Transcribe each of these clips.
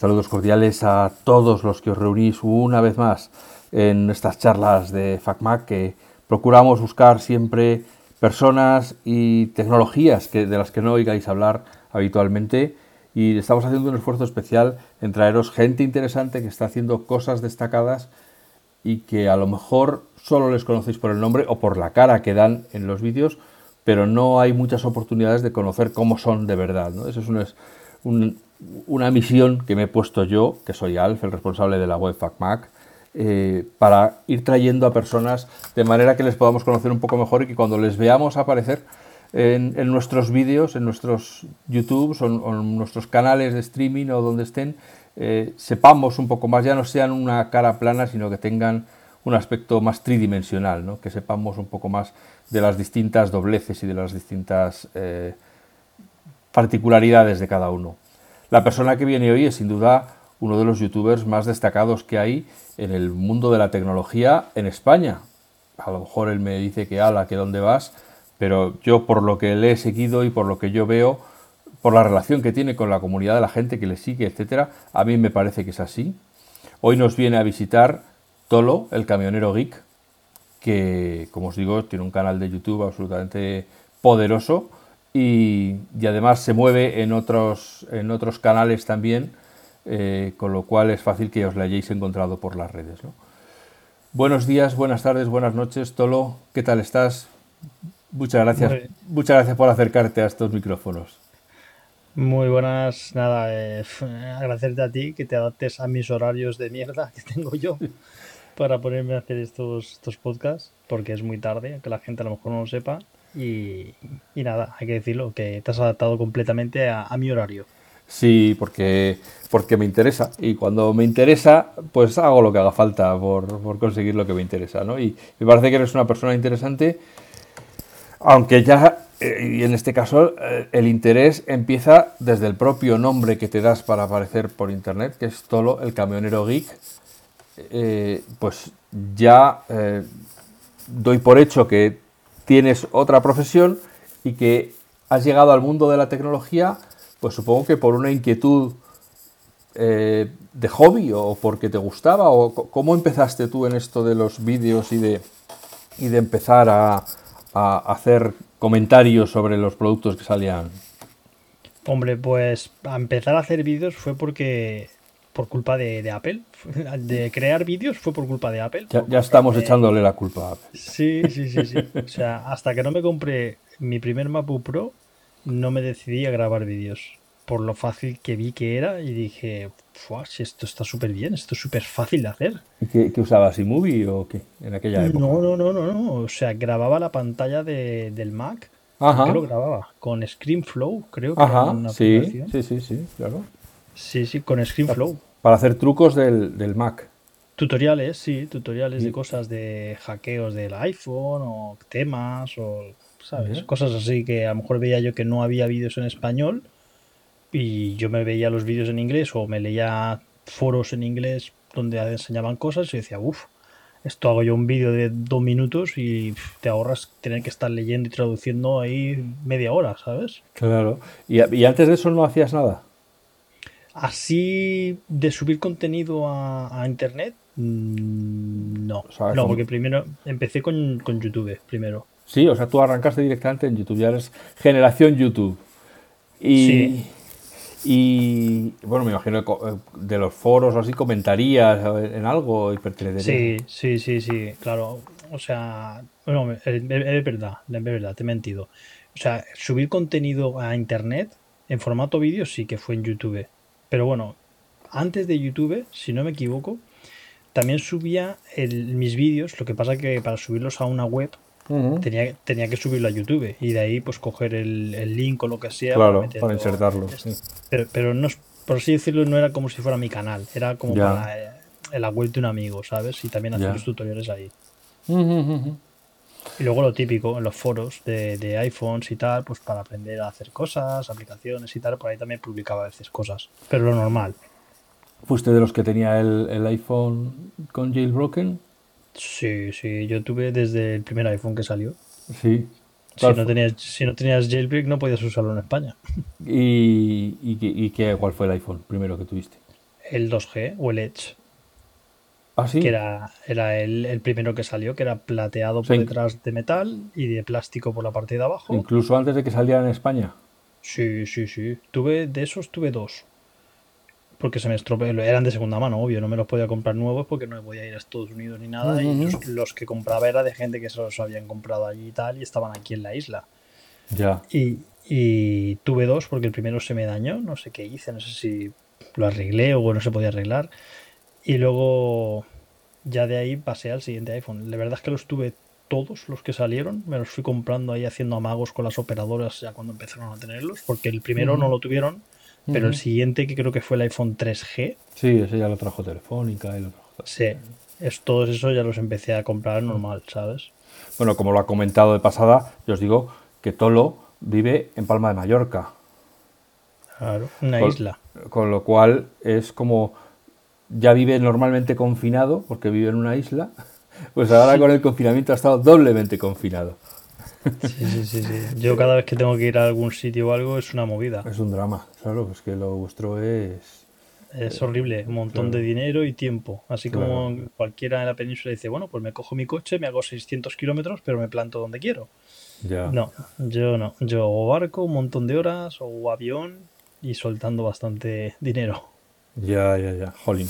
Saludos cordiales a todos los que os reunís una vez más en estas charlas de FacMac que procuramos buscar siempre personas y tecnologías que, de las que no oigáis hablar habitualmente y estamos haciendo un esfuerzo especial en traeros gente interesante que está haciendo cosas destacadas y que a lo mejor solo les conocéis por el nombre o por la cara que dan en los vídeos, pero no hay muchas oportunidades de conocer cómo son de verdad. Eso es una misión que me he puesto yo, que soy Alf, el responsable de la web FacMac, eh, para ir trayendo a personas de manera que les podamos conocer un poco mejor y que cuando les veamos aparecer en, nuestros vídeos, en nuestros YouTube o, en nuestros canales de streaming o donde estén, eh, sepamos un poco más, ya no sean una cara plana, sino que tengan un aspecto más tridimensional, ¿no? que sepamos un poco más de las distintas dobleces y de las distintas eh, particularidades de cada uno. La persona que viene hoy es sin duda uno de los youtubers más destacados que hay en el mundo de la tecnología en España. A lo mejor él me dice que ala, que dónde vas, pero yo por lo que le he seguido y por lo que yo veo, por la relación que tiene con la comunidad de la gente que le sigue, etcétera, a mí me parece que es así. Hoy nos viene a visitar Tolo, el camionero geek, que, como os digo, tiene un canal de YouTube absolutamente poderoso y, además se mueve en otros, en otros canales también, eh, con lo cual es fácil que os la hayáis encontrado por las redes. Buenos días, buenas tardes, buenas noches, Tolo, ¿qué tal estás? Muchas gracias, muchas gracias por acercarte a estos micrófonos. Muy buenas, nada, eh, agradecerte a ti que te adaptes a mis horarios de mierda que tengo yo para ponerme a hacer estos, estos podcasts, porque es muy tarde, que la gente a lo mejor no lo sepa. Y, nada, hay que decirlo, que te has adaptado completamente a, mi horario. Sí, porque, porque me interesa. Y cuando me interesa, pues hago lo que haga falta por, por conseguir lo que me interesa. ¿no? Y me parece que eres una persona interesante aunque ya, eh, y en este caso, eh, el interés empieza desde el propio nombre que te das para aparecer por internet, que es Tolo, el camionero geek. Eh, pues ya doy por hecho que tienes otra profesión y que has llegado al mundo de la tecnología, pues supongo que por una inquietud de hobby o porque te gustaba, o cómo empezaste tú en esto de los vídeos y de, y de empezar a, a hacer comentarios sobre los productos que salían? Hombre, pues a empezar a hacer vídeos fue porque por culpa de, Apple. De crear vídeos fue por culpa de Apple. Ya, estamos echándole la culpa a Apple. Sí, sí, sí, sí. O sea, hasta que no me compré mi primer MacBook Pro, no me decidí a grabar vídeos. Por lo fácil que vi que era y dije, si esto está súper bien, esto es súper fácil de hacer. ¿Y qué, qué usabas? ¿iMovie o qué? En aquella época. No, no, no, no, no. O sea, grababa la pantalla de, del Mac. Ajá. ¿Qué lo grababa? Con ScreenFlow, creo que Ajá, sí, sí, sí, sí, claro. Sí, sí, con ScreenFlow. Para hacer trucos del, del Mac. Tutoriales, sí, tutoriales de cosas de hackeos del iPhone o temas o, ¿sabes? Cosas así que a lo mejor veía yo que no había vídeos en español y yo me veía los vídeos en inglés o me leía foros en inglés donde enseñaban cosas y decía, uff, esto hago yo un vídeo de dos minutos y te ahorras tener que estar leyendo y traduciendo ahí media hora, ¿sabes? Claro. ¿Y, antes de eso no hacías nada? Así de subir contenido a, internet, mm, no. no, porque primero empecé con, con YouTube, primero. Sí, o sea, tú arrancaste directamente en YouTube, ya eres generación YouTube. Y, sí. Y bueno, me imagino que eh, de los foros o así comentarías en algo y Sí, sí, sí, sí, claro. O sea, bueno, es, verdad, es verdad, te he mentido. O sea, subir contenido a internet en formato vídeo sí que fue en YouTube. Pero bueno, antes de YouTube, si no me equivoco, también subía mis vídeos. Lo que pasa que para subirlos a una web tenía, tenía que subirlo a YouTube y de ahí pues coger el, el link o lo que sea para, insertarlo. Pero, pero no, por así decirlo, no era como si fuera mi canal, era como para eh, la web de un amigo, ¿sabes? Y también hacer los tutoriales ahí. Y luego lo típico, en los foros de, de, iPhones y tal, pues para aprender a hacer cosas, aplicaciones y tal, por ahí también publicaba a veces cosas. Pero lo normal. ¿Fuiste de los que tenía el, el iPhone con jailbroken? Sí, sí, yo tuve desde el primer iPhone que salió. Sí. Si no, tenías, si no tenías jailbreak no podías usarlo en España. ¿Y, y, qué, cuál fue el iPhone primero que tuviste? el 2G o el Edge. ¿Ah, sí? Que era, era el, el primero que salió, que era plateado por detrás de metal y de plástico por la parte de abajo. Incluso antes de que saliera en España. Sí, sí, sí. Tuve, de esos tuve dos. Porque se me estropearon. Eran de segunda mano, obvio. No me los podía comprar nuevos porque no me podía ir a Estados Unidos ni nada. Y Ujú. los, los que compraba era de gente que se los habían comprado allí y tal. Y estaban aquí en la isla. Ya. Y, y tuve dos porque el primero se me dañó. No sé qué hice. No sé si lo arreglé o no se podía arreglar. Y luego ya de ahí pasé al siguiente iPhone. La verdad es que los tuve todos los que salieron. Me los fui comprando ahí haciendo amagos con las operadoras ya cuando empezaron a tenerlos. Porque el primero no lo tuvieron. Pero el siguiente, que creo que fue el iPhone 3G, Sí, ese ya lo trajo Telefónica y lo trajo. sí, es, todos esos ya los empecé a comprar normal, ¿sabes? Bueno, como lo ha comentado de pasada, yo os digo que Tolo vive en Palma de Mallorca. Claro, una Con- isla. Con lo cual es como ya vive normalmente confinado, porque vive en una isla, pues ahora con el confinamiento ha estado doblemente confinado. Sí, sí, sí, sí. Yo cada vez que tengo que ir a algún sitio o algo es una movida. Es un drama, claro, es que lo vuestro es... Es horrible, un montón claro. de dinero y tiempo. Así como Claro. cualquiera en la península dice, bueno, pues me cojo mi coche, me hago 600 kilómetros, pero me planto donde quiero. Ya. No, yo no. Yo o barco, un montón de horas, o avión y soltando bastante dinero. Ya, ya, ya, jolín.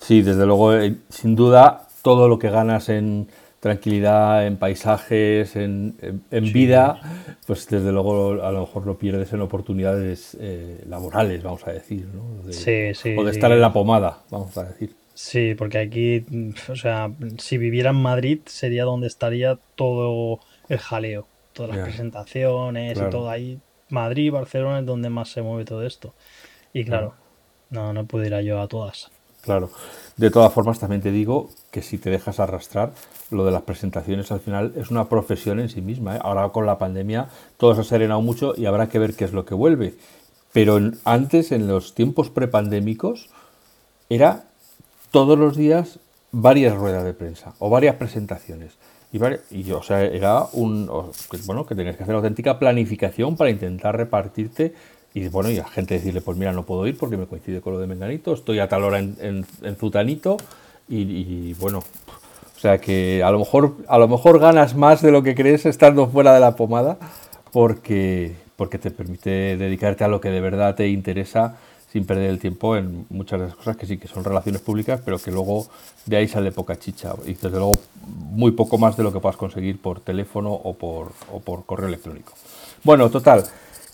Sí, desde luego, eh, sin duda, todo lo que ganas en tranquilidad, en paisajes, en, en- en vida, pues desde luego a lo mejor lo pierdes en oportunidades eh, laborales, vamos a decir, ¿no? De- Sí, sí, O de estar en la pomada, vamos a decir. Sí, porque aquí, o sea, si viviera en Madrid sería donde estaría todo el jaleo, todas las presentaciones Claro. y todo ahí. Madrid, Barcelona es donde más se mueve todo esto. Y claro, no, no puedo ir a yo a todas. Claro. De todas formas, también te digo que si te dejas arrastrar, lo de las presentaciones al final es una profesión en sí misma. ¿eh? Ahora con la pandemia todo se ha serenado mucho y habrá que ver qué es lo que vuelve. Pero antes, en los tiempos prepandémicos, era todos los días varias ruedas de prensa o varias presentaciones. Y, o sea, era un. bueno, que tenías que hacer auténtica planificación para intentar repartirte. Y bueno, y a gente decirle, pues mira, no puedo ir porque me coincide con lo de Menganito, estoy a tal hora en, en- en Zutanito. Y, y, bueno, o sea que a lo mejor a lo mejor ganas más de lo que crees estando fuera de la pomada porque, porque te permite dedicarte a lo que de verdad te interesa sin perder el tiempo en muchas de las cosas que sí que son relaciones públicas, pero que luego de ahí sale poca chicha y desde luego muy poco más de lo que puedas conseguir por teléfono o por, o por correo electrónico. Bueno, total,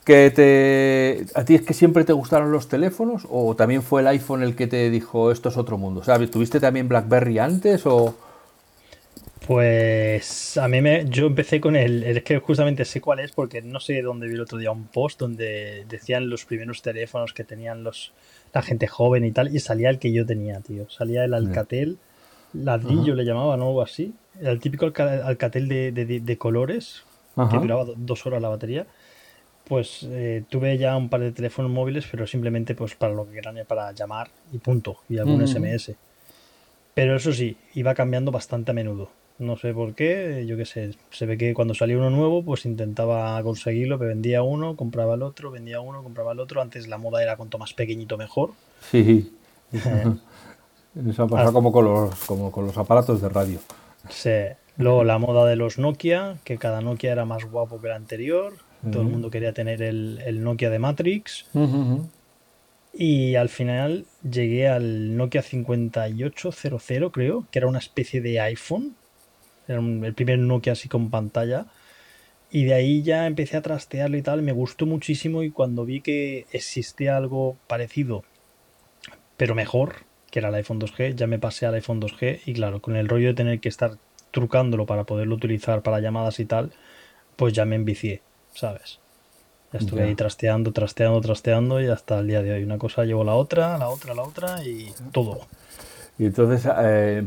que te, ¿a ti es que siempre te gustaron los teléfonos o también fue el iPhone el que te dijo esto es otro mundo? O sea, ¿tuviste también BlackBerry antes o...? Pues a mí me, yo empecé con el, es que justamente sé cuál es porque no sé dónde vi el otro día un post donde decían los primeros teléfonos que tenían los la gente joven y tal y salía el que yo tenía, tío. Salía el Alcatel ladrillo le llamaban o algo así. El típico alca- Alcatel de, de- de- de colores que duraba do- dos horas la batería. Pues eh, tuve ya un par de teléfonos móviles, pero simplemente pues para lo que eran para llamar y punto y algún. SMS. Pero eso sí, iba cambiando bastante a menudo. No sé por qué, yo qué sé. Se ve que cuando salía uno nuevo, pues intentaba conseguirlo, pero vendía uno, compraba el otro, vendía uno, compraba el otro. Antes la moda era cuanto más pequeñito mejor. Sí, eso ha pasado como con los, como con los aparatos de radio. se- Luego la moda de los Nokia, que cada Nokia era más guapo que el anterior. Todo el mundo quería tener el, el Nokia de Matrix. Y al final llegué al Nokia 5800, creo, que era una especie de iPhone. Era un- el primer Nokia así con pantalla. Y de ahí ya empecé a trastearlo y tal. Me gustó muchísimo y cuando vi que existía algo parecido, pero mejor, que era el iPhone 2G, ya me pasé al iPhone 2G. Y claro, con el rollo de tener que estar trucándolo para poderlo utilizar para llamadas y tal, pues ya me envicié, ¿sabes? Ya estuve ahí trasteando, trasteando, trasteando y hasta el día de hoy. Una cosa llevo la otra, la otra, la otra y todo. Y entonces eh,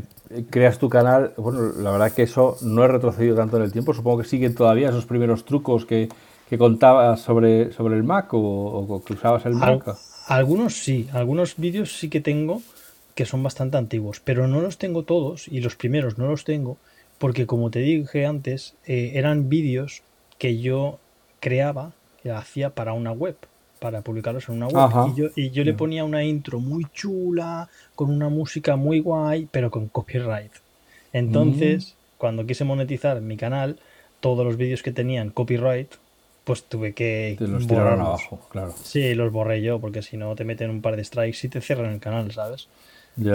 creas tu canal. Bueno, la verdad que eso no he retrocedido tanto en el tiempo. Supongo que siguen todavía esos primeros trucos que, que contabas sobre, sobre el Mac o, o que usabas el Al- Mac. algunos sí, algunos vídeos sí que tengo que son bastante antiguos, pero no los tengo todos y los primeros no los tengo porque como te dije antes, eh, eran vídeos que yo creaba, que hacía para una web. para publicarlos en una web. Y yo, y yo le ponía una intro muy chula, con una música muy guay, pero con copyright. Entonces, mm. cuando quise monetizar mi canal, todos los vídeos que tenían copyright, pues tuve que. Te los tiraron abajo, claro. Sí, los borré yo, porque si no te meten un par de strikes y te cierran el canal, ¿sabes?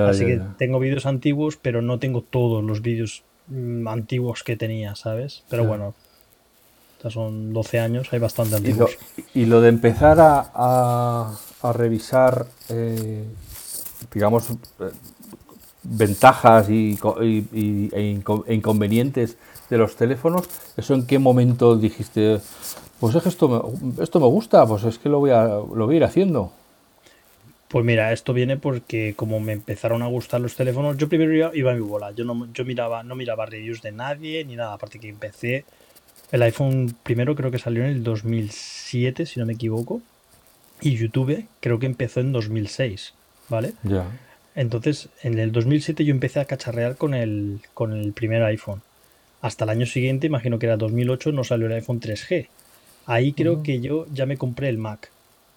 Así que tengo vídeos antiguos, pero no tengo todos los vídeos mm, antiguos que tenía, ¿sabes? Pero bueno, son 12 años, hay bastante antiguos. Y lo, de empezar a, a, revisar, eh, digamos, eh, ventajas y, y, e, e inconvenientes de los teléfonos, ¿eso en qué momento dijiste, pues es que esto me, esto me gusta, pues es que lo voy, a, lo voy a ir haciendo? Pues mira, esto viene porque como me empezaron a gustar los teléfonos, yo primero iba, a mi bola, yo no yo miraba no miraba reviews de nadie ni nada, aparte que empecé el iPhone primero creo que salió en el 2007, si no me equivoco, y YouTube creo que empezó en 2006, ¿vale? Ya. Entonces, en el 2007 yo empecé a cacharrear con el con el primer iPhone. Hasta el año siguiente, imagino que era 2008, no salió el iPhone 3G. Ahí creo que yo ya me compré el Mac.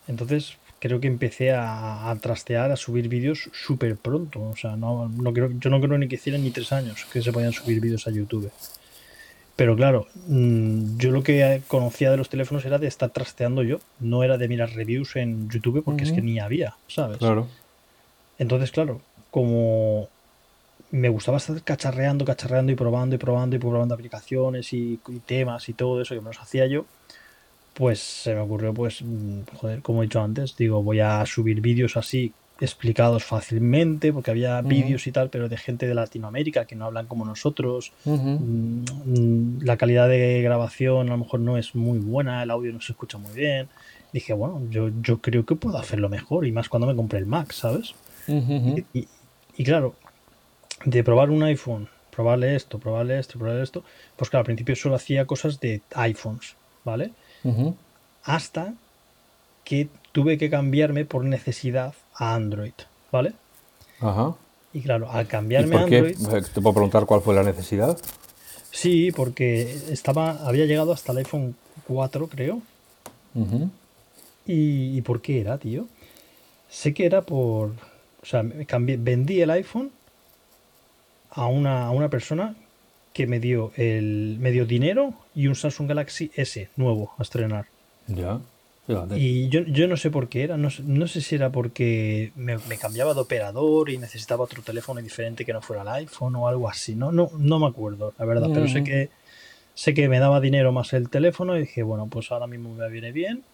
Entonces, creo que empecé a, trastear, a subir vídeos súper pronto. O sea, no, no creo, yo no creo ni que hicieran ni tres años que se podían subir vídeos a YouTube. Pero claro, mm, yo lo que conocía de los teléfonos era de estar trasteando yo, no era de mirar reviews en YouTube porque es que ni había, ¿sabes? Claro. Entonces, claro, como me gustaba estar cacharreando, cacharreando y probando y probando y probando aplicaciones y, y temas y todo eso que me los hacía yo, pues se me ocurrió, pues, mm, joder, como he dicho antes, digo, voy a subir vídeos así explicados fácilmente, porque había vídeos y tal, pero de gente de Latinoamérica que no hablan como nosotros. Mm, mm, la calidad de grabación a lo mejor no es muy buena, el audio no se escucha muy bien. Dije, bueno, yo, yo creo que puedo hacerlo mejor, y más cuando me compré el Mac, ¿sabes? y, y, claro, de probar un iPhone, probarle esto, probarle esto, probarle esto, pues claro, al principio solo hacía cosas de iPhones, ¿vale? Hasta que tuve que cambiarme por necesidad a Android, ¿vale? Ajá. Y claro, al cambiarme a Android. ¿Te puedo preguntar cuál fue la necesidad? Sí, porque estaba, había llegado hasta el iPhone 4, creo. ¿Y, por qué era, tío? Sé que era por. O sea, cambié, vendí el iPhone a una, a una persona que me dio el me dio dinero y un Samsung Galaxy S nuevo a estrenar. Ya. Y yo, yo, no sé por qué era, no, no sé si era porque me, cambiaba de operador y necesitaba otro teléfono diferente que no fuera el iPhone o algo así, no, no, no me acuerdo, la verdad, pero sé que sé que me daba dinero más el teléfono y dije, bueno, pues ahora mismo me viene bien.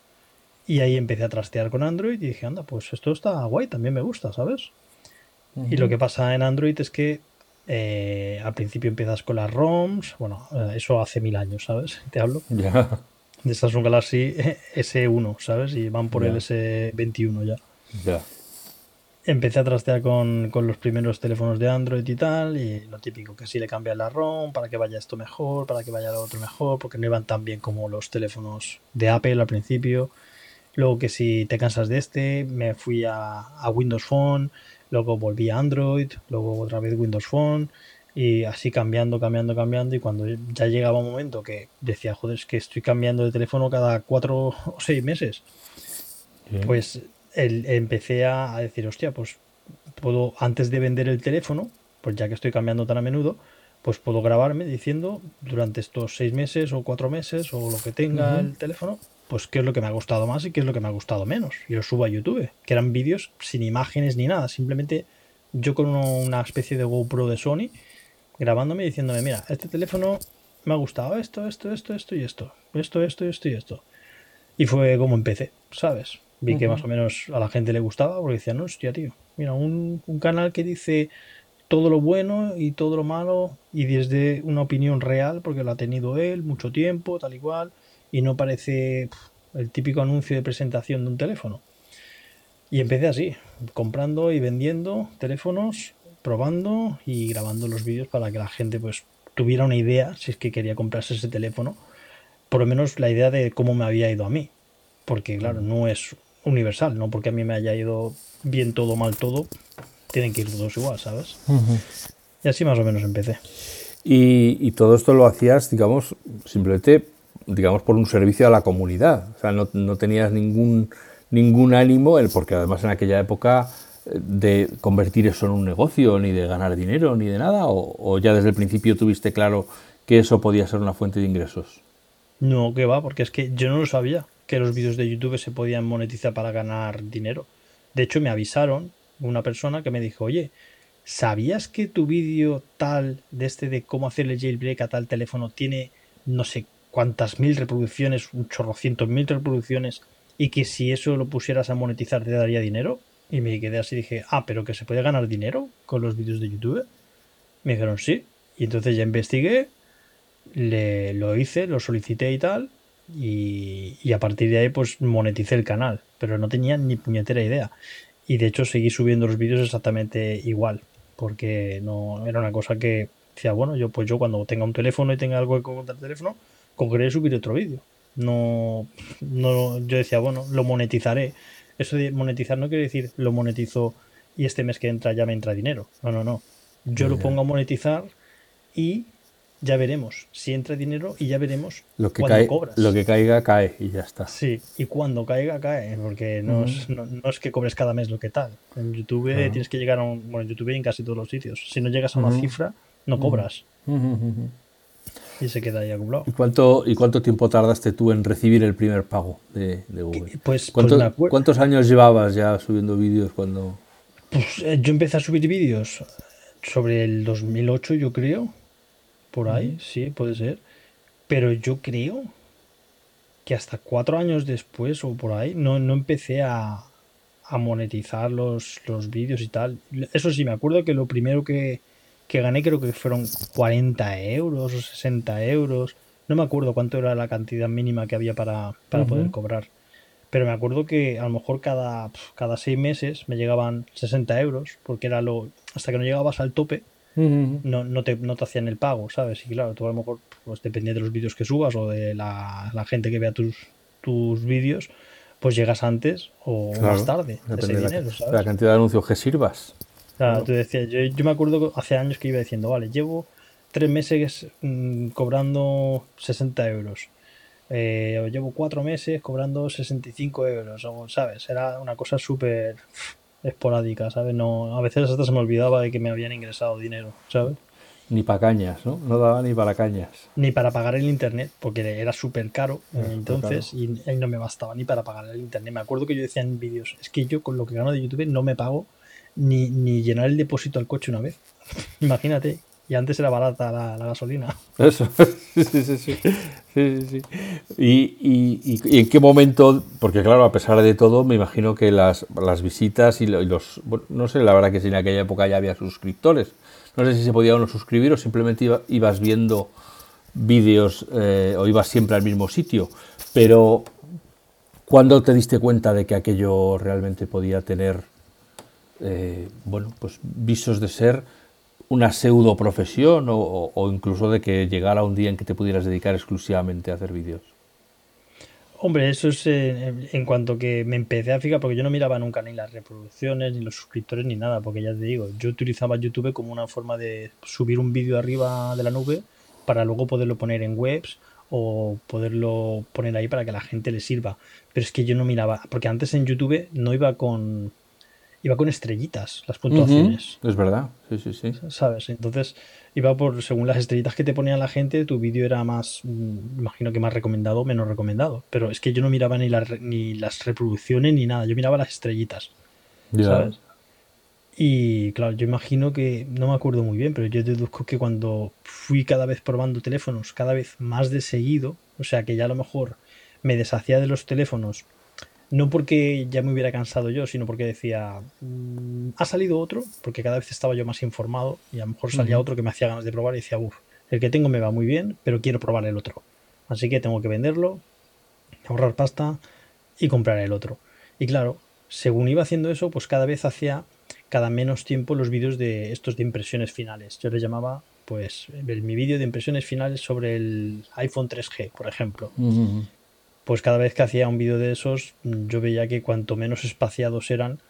Y ahí empecé a trastear con Android y dije, anda, pues esto está guay, también me gusta, ¿sabes? Y lo que pasa en Android es que eh, al principio empiezas con las ROMs, bueno, eh, eso hace mil años, ¿sabes? Te hablo. Ya. De Samsung Galaxy S1, ¿sabes? Y van por el S21 ya. Ya. Empecé a trastear con, los primeros teléfonos de Android y tal, y lo típico, que si le cambias la ROM para que vaya esto mejor, para que vaya lo otro mejor, porque no iban tan bien como los teléfonos de Apple al principio. Luego que si te cansas de este, me fui a, a Windows Phone, luego volví a Android, luego otra vez Windows Phone y así cambiando, cambiando, cambiando y cuando ya llegaba un momento que decía, joder, es que estoy cambiando de teléfono cada cuatro o seis meses, pues empecé a, decir, hostia, pues puedo, antes de vender el teléfono, pues ya que estoy cambiando tan a menudo, pues puedo grabarme diciendo durante estos seis meses o cuatro meses o lo que tenga el teléfono, pues qué es lo que me ha gustado más y qué es lo que me ha gustado menos. Y lo subo a YouTube, que eran vídeos sin imágenes ni nada, simplemente yo con una especie de GoPro de Sony grabándome diciéndome, mira, este teléfono me ha gustado esto, esto, esto, esto y esto, esto, esto, esto y esto. Y fue como empecé, ¿sabes? Vi que más o menos a la gente le gustaba porque decían, no, hostia, tío, mira, un, un canal que dice todo lo bueno y todo lo malo y desde una opinión real porque lo ha tenido él mucho tiempo, tal y cual y no parece el típico anuncio de presentación de un teléfono. Y empecé así, comprando y vendiendo teléfonos, probando y grabando los vídeos para que la gente pues tuviera una idea, si es que quería comprarse ese teléfono, por lo menos la idea de cómo me había ido a mí. Porque claro, no es universal, no porque a mí me haya ido bien todo, mal todo, tienen que ir todos igual, ¿sabes? Y así más o menos empecé. Y, y, todo esto lo hacías, digamos, simplemente digamos, por un servicio a la comunidad. O sea, no, no tenías ningún, ningún ánimo, porque además en aquella época de convertir eso en un negocio, ni de ganar dinero, ni de nada, o, ya desde el principio tuviste claro que eso podía ser una fuente de ingresos? No, que va, porque es que yo no lo sabía, que los vídeos de YouTube se podían monetizar para ganar dinero. De hecho, me avisaron una persona que me dijo, oye, ¿sabías que tu vídeo tal, de este de cómo hacerle jailbreak a tal teléfono, tiene no sé cuántas mil reproducciones, un chorrocientos mil reproducciones, y que si eso lo pusieras a monetizar te daría dinero? Y me quedé así dije, ah, pero que se puede ganar dinero con los vídeos de YouTube. Me dijeron sí. Y entonces ya investigué, le, lo hice, lo solicité y tal. Y, y, a partir de ahí pues moneticé el canal. Pero no tenía ni puñetera idea. Y de hecho seguí subiendo los vídeos exactamente igual. Porque no era una cosa que decía, bueno, yo pues yo cuando tenga un teléfono y tenga algo que contar el teléfono, cogeré y subiré otro vídeo. No, no, yo decía, bueno, lo monetizaré. Eso de monetizar no quiere decir lo monetizo y este mes que entra ya me entra dinero. No, no, no. Yo lo pongo a monetizar y ya veremos si entra dinero y ya veremos lo que cae, cobras. Lo que caiga, cae y ya está. Sí, y cuando caiga, cae, porque no, es, no, es, que cobres cada mes lo que tal. En YouTube tienes que llegar a un. Bueno, en YouTube y en casi todos los sitios. Si no llegas a una cifra, no cobras. Y se queda ahí acumulado. ¿Y cuánto, ¿Y cuánto tiempo tardaste tú en recibir el primer pago de, Google? Pues, pues ¿Cuántos años llevabas ya subiendo vídeos cuando.? Pues eh, yo empecé a subir vídeos sobre el 2008, yo creo. Por ahí, sí, puede ser. Pero yo creo que hasta cuatro años después o por ahí no, no empecé a, a monetizar los, los vídeos y tal. Eso sí, me acuerdo que lo primero que, que gané creo que fueron 40 euros o 60 euros. No me acuerdo cuánto era la cantidad mínima que había para, poder cobrar. Pero me acuerdo que a lo mejor cada, cada seis meses me llegaban 60 euros, porque era lo. Hasta que no llegabas al tope, no, no, te, no te hacían el pago, ¿sabes? Y claro, tú a lo mejor, pues depende de los vídeos que subas o de la, gente que vea tus, tus vídeos, pues llegas antes o más tarde. la, cantidad de anuncios que sirvas. Claro, tú decías, yo, yo, me acuerdo hace años que iba diciendo, vale, llevo tres meses mm, cobrando 60 euros. Eh, llevo cuatro meses cobrando 65 euros, ¿sabes? Era una cosa súper esporádica, ¿sabes? No, a veces hasta se me olvidaba de que me habían ingresado dinero, ¿sabes? Ni para cañas, ¿no? No daba ni para cañas. Ni para pagar el internet, porque era súper caro entonces Y, no me bastaba ni para pagar el internet. Me acuerdo que yo decía en vídeos, es que yo con lo que gano de YouTube no me pago ni, ni llenar el depósito al coche una vez. Imagínate. Y antes era barata la, gasolina. Eso, sí, sí, sí. sí, sí. ¿Y, y, y, en qué momento? Porque claro, a pesar de todo, me imagino que las, las visitas y los... no sé, la verdad que si en aquella época ya había suscriptores. No sé si se podía uno suscribir o simplemente ibas viendo vídeos eh, o ibas siempre al mismo sitio. Pero, ¿cuándo te diste cuenta de que aquello realmente podía tener, eh, bueno, pues visos de ser una pseudo profesión o, o, incluso de que llegara un día en que te pudieras dedicar exclusivamente a hacer vídeos? Hombre, eso es en, cuanto que me empecé a fijar, porque yo no miraba nunca ni las reproducciones, ni los suscriptores, ni nada, porque ya te digo, yo utilizaba YouTube como una forma de subir un vídeo arriba de la nube para luego poderlo poner en webs o poderlo poner ahí para que la gente le sirva. Pero es que yo no miraba, porque antes en YouTube no iba con, iba con estrellitas las puntuaciones. Es verdad, sí, sí, sí. ¿Sabes? Entonces iba por, según las estrellitas que te ponía la gente, tu vídeo era más, mm, imagino que más recomendado o menos recomendado. Pero es que yo no miraba ni, ni las reproducciones ni nada, yo miraba las estrellitas. ¿Sabes? Y claro, yo imagino que, no me acuerdo muy bien, pero yo deduzco que cuando fui cada vez probando teléfonos, cada vez más de seguido, o sea que ya a lo mejor me deshacía de los teléfonos no porque ya me hubiera cansado yo, sino porque decía, mm, ha salido otro, porque cada vez estaba yo más informado y a lo mejor salía otro que me hacía ganas de probar y decía, uff, el que tengo me va muy bien, pero quiero probar el otro. Así que tengo que venderlo, ahorrar pasta y comprar el otro. Y claro, según iba haciendo eso, pues cada vez hacía cada menos tiempo los vídeos de estos de impresiones finales. Yo le llamaba, pues, mi vídeo de impresiones finales sobre el iPhone 3G, por ejemplo pues cada vez que hacía un vídeo de esos, yo veía que cuanto menos espaciados eran,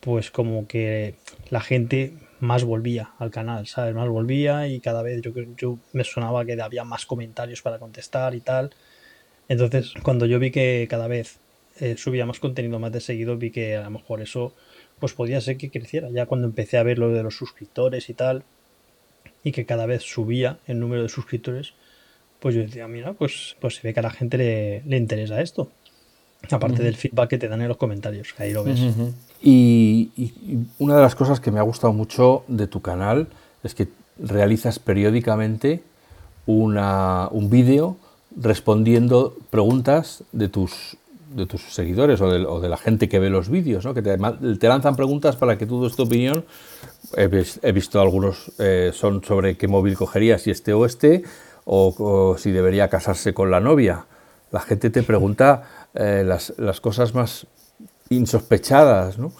pues como que la gente más volvía al canal, ¿sabes? Más volvía y cada vez yo, yo me sonaba que había más comentarios para contestar y tal. Entonces, cuando yo vi que cada vez eh, subía más contenido más de seguido, vi que a lo mejor eso pues podía ser que creciera. Ya cuando empecé a ver lo de los suscriptores y tal, y que cada vez subía el número de suscriptores, pues yo decía, mira, pues, pues se ve que a la gente le, interesa esto. Aparte del feedback que te dan en los comentarios, ahí lo ves. y, una de las cosas que me ha gustado mucho de tu canal es que realizas periódicamente una, un vídeo respondiendo preguntas de tus de tus seguidores o de, o de, la gente que ve los vídeos, ¿no? que te, te, lanzan preguntas para que tú des tu opinión. He, visto algunos eh, son sobre qué móvil cogería, si este o este, o, si debería casarse con la novia. La gente te pregunta eh, las, las, cosas más insospechadas, ¿no?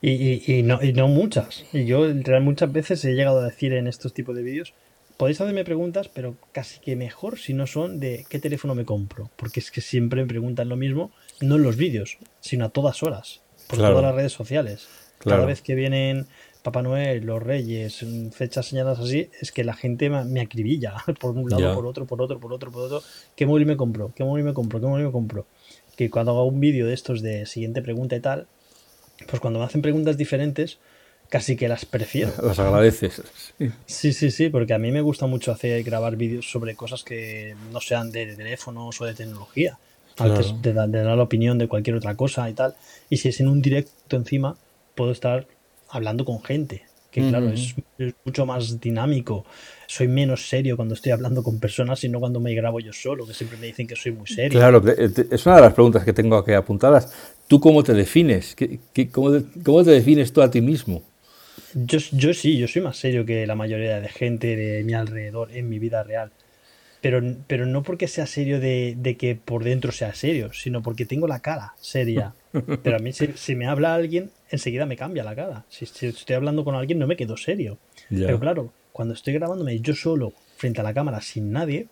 Y, y, y, no, y no muchas. Y yo muchas veces he llegado a decir en estos tipos de vídeos, podéis hacerme preguntas, pero casi que mejor si no son de qué teléfono me compro. Porque es que siempre me preguntan lo mismo, no en los vídeos, sino a todas horas, por todas las redes sociales. Cada vez que vienen Papá Noel, los Reyes, fechas señaladas así, es que la gente me acribilla por un lado, por otro, por otro, por otro, por otro. ¿Qué móvil me compro? ¿Qué móvil me compro? ¿Qué móvil me compro? Que cuando hago un vídeo de estos de siguiente pregunta y tal, pues cuando me hacen preguntas diferentes, casi que las prefiero. Las agradeces. Sí. sí, sí, porque a mí me gusta mucho hacer grabar vídeos sobre cosas que no sean de teléfonos o de tecnología. Antes de, dar la opinión de cualquier otra cosa y tal. Y si es en un directo encima, puedo estar hablando con gente. Que claro, es, mucho más dinámico. Soy menos serio cuando estoy hablando con personas y no cuando me grabo yo solo, que siempre me dicen que soy muy serio. Claro, eh, es una de las preguntas que tengo aquí apuntadas. ¿Tú cómo te defines? cómo, ¿Cómo te defines tú a ti mismo? Yo, yo sí, yo soy más serio que la mayoría de gente de mi alrededor en mi vida real. Pero, pero no porque sea serio de, que por dentro sea serio, sino porque tengo la cara seria. Pero a mí si, me habla alguien, enseguida me cambia la cara. Si, estoy hablando con alguien no me quedo serio. Pero claro, cuando estoy grabándome yo solo frente a la cámara sin nadie,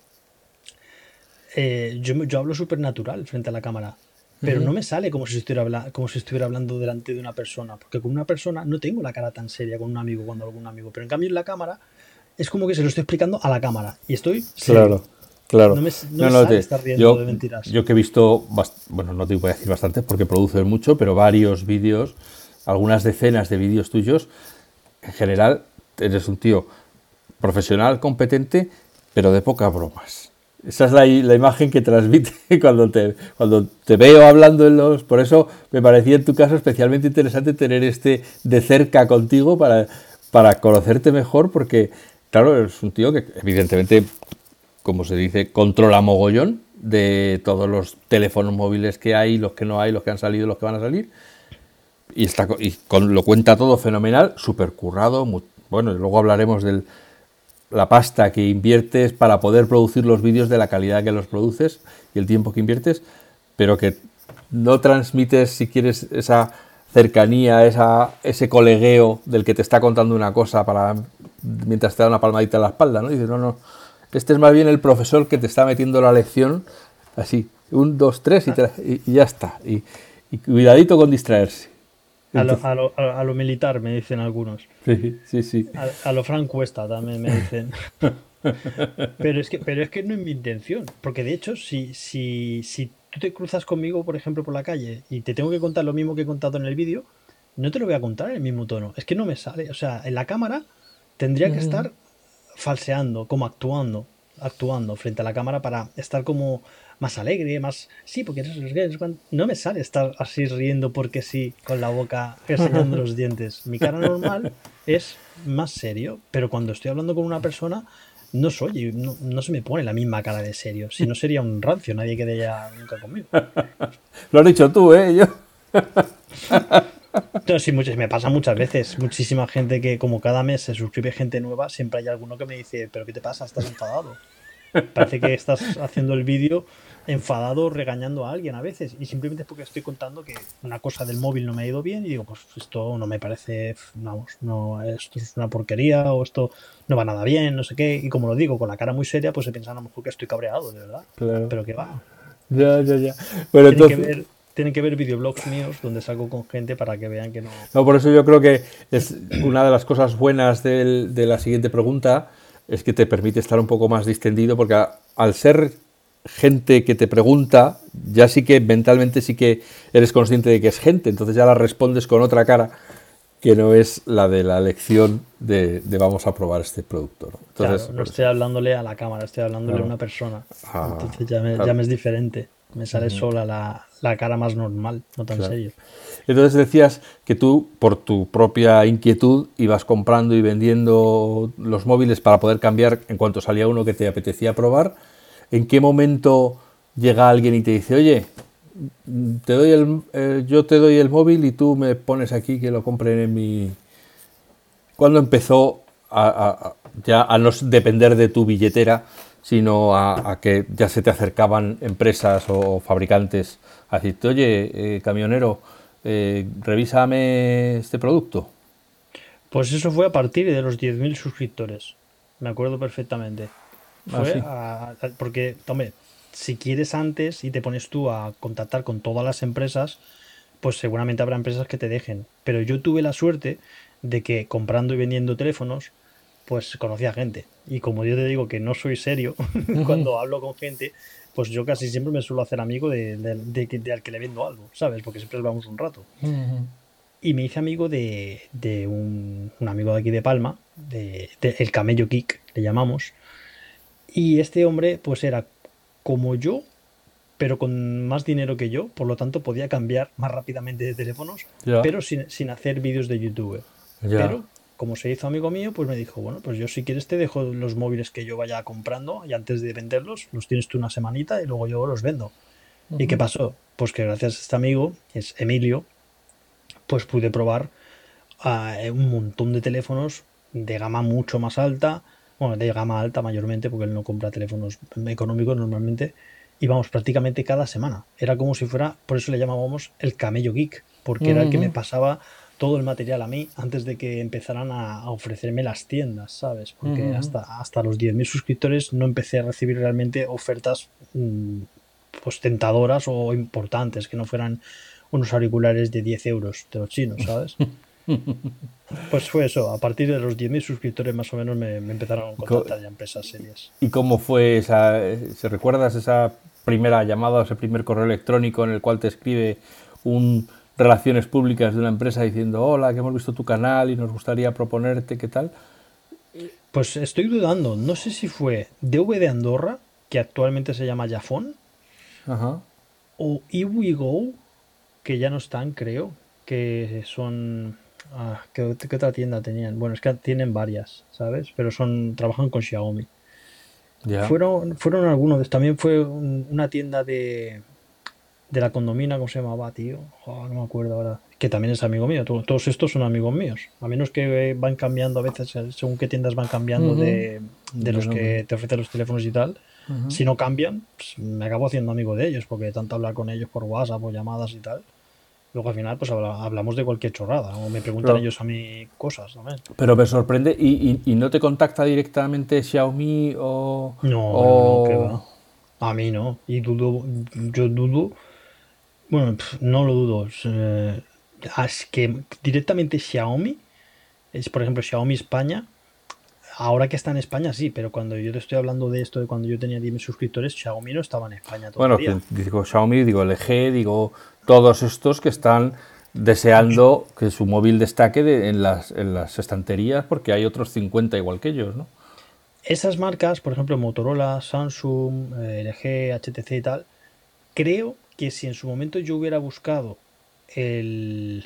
eh, yo, yo hablo súper natural frente a la cámara pero no me sale como si, estuviera como si estuviera hablando delante de una persona, porque con una persona no tengo la cara tan seria con un amigo cuando algún amigo, pero en cambio en la cámara es como que se lo estoy explicando a la cámara y estoy... Claro. Claro. No me, sale estar riendo yo, de mentiras. Yo que he visto, bueno, no te voy a decir bastante porque produces mucho, pero varios vídeos, algunas decenas de vídeos tuyos, en general eres un tío profesional, competente, pero de pocas bromas. Esa es la, imagen que transmite cuando te, cuando te veo hablando en los... Por eso me parecía en tu caso especialmente interesante tener este de cerca contigo para, para conocerte mejor, porque, claro, es un tío que evidentemente, como se dice, controla mogollón de todos los teléfonos móviles que hay, los que no hay, los que han salido, los que van a salir. Y, lo cuenta todo fenomenal, súper currado. bueno, luego hablaremos del, la pasta que inviertes para poder producir los vídeos de la calidad que los produces y el tiempo que inviertes, pero que no transmites, si quieres, esa cercanía, ese colegueo del que te está contando una cosa mientras te da una palmadita en la espalda, ¿no? dices, no, no, este es más bien el profesor que te está metiendo la lección así, un, dos, tres y, ya está. y cuidadito con distraerse. A lo, a, lo, a lo, militar, me dicen algunos. Sí, sí, sí. A, lo Frank Cuesta también me dicen. pero, es que, pero es que no es mi intención. Porque de hecho, si, si, si tú te cruzas conmigo, por ejemplo, por la calle y te tengo que contar lo mismo que he contado en el vídeo, no te lo voy a contar en el mismo tono. Es que no me sale. O sea, en la cámara tendría que estar falseando, como actuando, actuando frente a la cámara para estar como más alegre, más... Sí, porque no me sale estar así riendo porque sí, con la boca enseñando los dientes. Mi cara normal es más serio, pero cuando estoy hablando con una persona no soy, no, no, se me pone la misma cara de serio. Si no sería un rancio, nadie quedaría nunca conmigo. Lo has dicho tú, ¿eh? Yo. sí, me pasa muchas veces. Muchísima gente que, como cada mes se suscribe gente nueva, siempre hay alguno que me dice, ¿pero qué te pasa? ¿Estás enfadado? Parece que estás haciendo el vídeo enfadado regañando a alguien a veces y simplemente es porque estoy contando que una cosa del móvil no me ha ido bien y digo pues esto no me parece vamos no esto es una porquería o esto no va nada bien no sé qué y como lo digo con la cara muy seria pues se piensa a lo mejor que estoy cabreado de verdad pero que va ya ya ya bueno, tienen, que ver, tienen que ver videoblogs míos donde salgo con gente para que vean que no no por eso yo creo que es una de las cosas buenas de la siguiente pregunta es que te permite estar un poco más distendido porque al ser gente que te pregunta, ya sí que mentalmente sí que eres consciente de que es gente, entonces ya la respondes con otra cara que no es la de la lección de, vamos a probar este producto. ¿no? Entonces, no estoy hablándole a la cámara, estoy hablándole a una persona. Ah, entonces ya me, es diferente. Me sale sola la, cara más normal, no tan serio. Entonces decías que tú, por tu propia inquietud, ibas comprando y vendiendo los móviles para poder cambiar en cuanto salía uno que te apetecía probar. ¿En qué momento llega alguien y te dice, oye, te doy el, eh, yo te doy el móvil y tú me pones aquí que lo compren en mi... ¿Cuándo empezó a, ya a no depender de tu billetera, sino a, que ya se te acercaban empresas o fabricantes a decirte, oye, eh, camionero, eh, revísame este producto? Pues eso fue a partir de los 10.000 suscriptores, me acuerdo perfectamente. Ah, porque, hombre, si quieres antes y te pones tú a contactar con todas las empresas, pues seguramente habrá empresas que te dejen. Pero yo tuve la suerte de que comprando y vendiendo teléfonos, pues conocía gente. Y como yo te digo que no soy serio cuando hablo con gente, pues yo casi siempre me suelo hacer amigo de, al que le vendo algo, ¿sabes? Porque siempre vamos un rato. Y me hice amigo de, un, un, amigo de aquí de Palma, de, el Camello Kick, le llamamos. Y este hombre, pues era como yo, pero con más dinero que yo, por lo tanto podía cambiar más rápidamente de teléfonos, pero sin, hacer vídeos de YouTube. Pero como se hizo amigo mío, pues me dijo, bueno, pues yo si quieres te dejo los móviles que yo vaya comprando y antes de venderlos, los tienes tú una semanita y luego yo los vendo. ¿Y qué pasó? Pues que gracias a este amigo, es Emilio, pues pude probar ah, un montón de teléfonos de gama mucho más alta, bueno, de gama alta mayormente, porque él no compra teléfonos económicos normalmente, íbamos prácticamente cada semana. Era como si fuera, por eso le llamábamos el camello geek, porque era el que me pasaba todo el material a mí antes de que empezaran a, ofrecerme las tiendas, ¿sabes? Porque hasta, hasta los 10.000 suscriptores no empecé a recibir realmente ofertas mm, pues tentadoras o importantes, que no fueran unos auriculares de 10 euros de los chinos, ¿sabes? Pues fue eso, a partir de los 10.000 suscriptores más o menos me, empezaron a contactar ya empresas serias. ¿Y cómo fue esa, se recuerdas esa primera llamada o ese primer correo electrónico en el cual te escribe un relaciones públicas de una empresa diciendo hola, que hemos visto tu canal y nos gustaría proponerte, ¿qué tal? Pues estoy dudando, no sé si fue DV de Andorra, que actualmente se llama Jafón, o EWeGo, que ya no están, creo, que son Ah, ¿qué, otra tienda tenían? Bueno, es que tienen varias, ¿sabes? Pero son trabajan con Xiaomi. Fueron, fueron algunos. También fue una tienda de, de la condomina, ¿cómo se llamaba, tío? no me acuerdo ahora. Que también es amigo mío. Todos estos son amigos míos. A menos que van cambiando a veces, según qué tiendas van cambiando de, los que te ofrecen los teléfonos y tal. Si no cambian, pues me acabo haciendo amigo de ellos, porque tanto hablar con ellos por WhatsApp o llamadas y tal. Luego al final pues hablamos de cualquier chorrada o me preguntan ellos a mí cosas también. Pero me sorprende, ¿y, no te contacta directamente Xiaomi o...? No, no, A mí no. Y dudo, yo dudo, bueno, no lo dudo. Eh, es que directamente Xiaomi, es por ejemplo Xiaomi España, Ahora que está en España, sí, pero cuando yo te estoy hablando de esto, de cuando yo tenía 10.000 suscriptores, Xiaomi no estaba en España todavía. Bueno, digo Xiaomi, digo LG, digo todos estos que están deseando que su móvil destaque en, las, en las estanterías porque hay otros 50 igual que ellos, ¿no? Esas marcas, por ejemplo, Motorola, Samsung, eh, LG, HTC y tal, creo que si en su momento yo hubiera buscado el,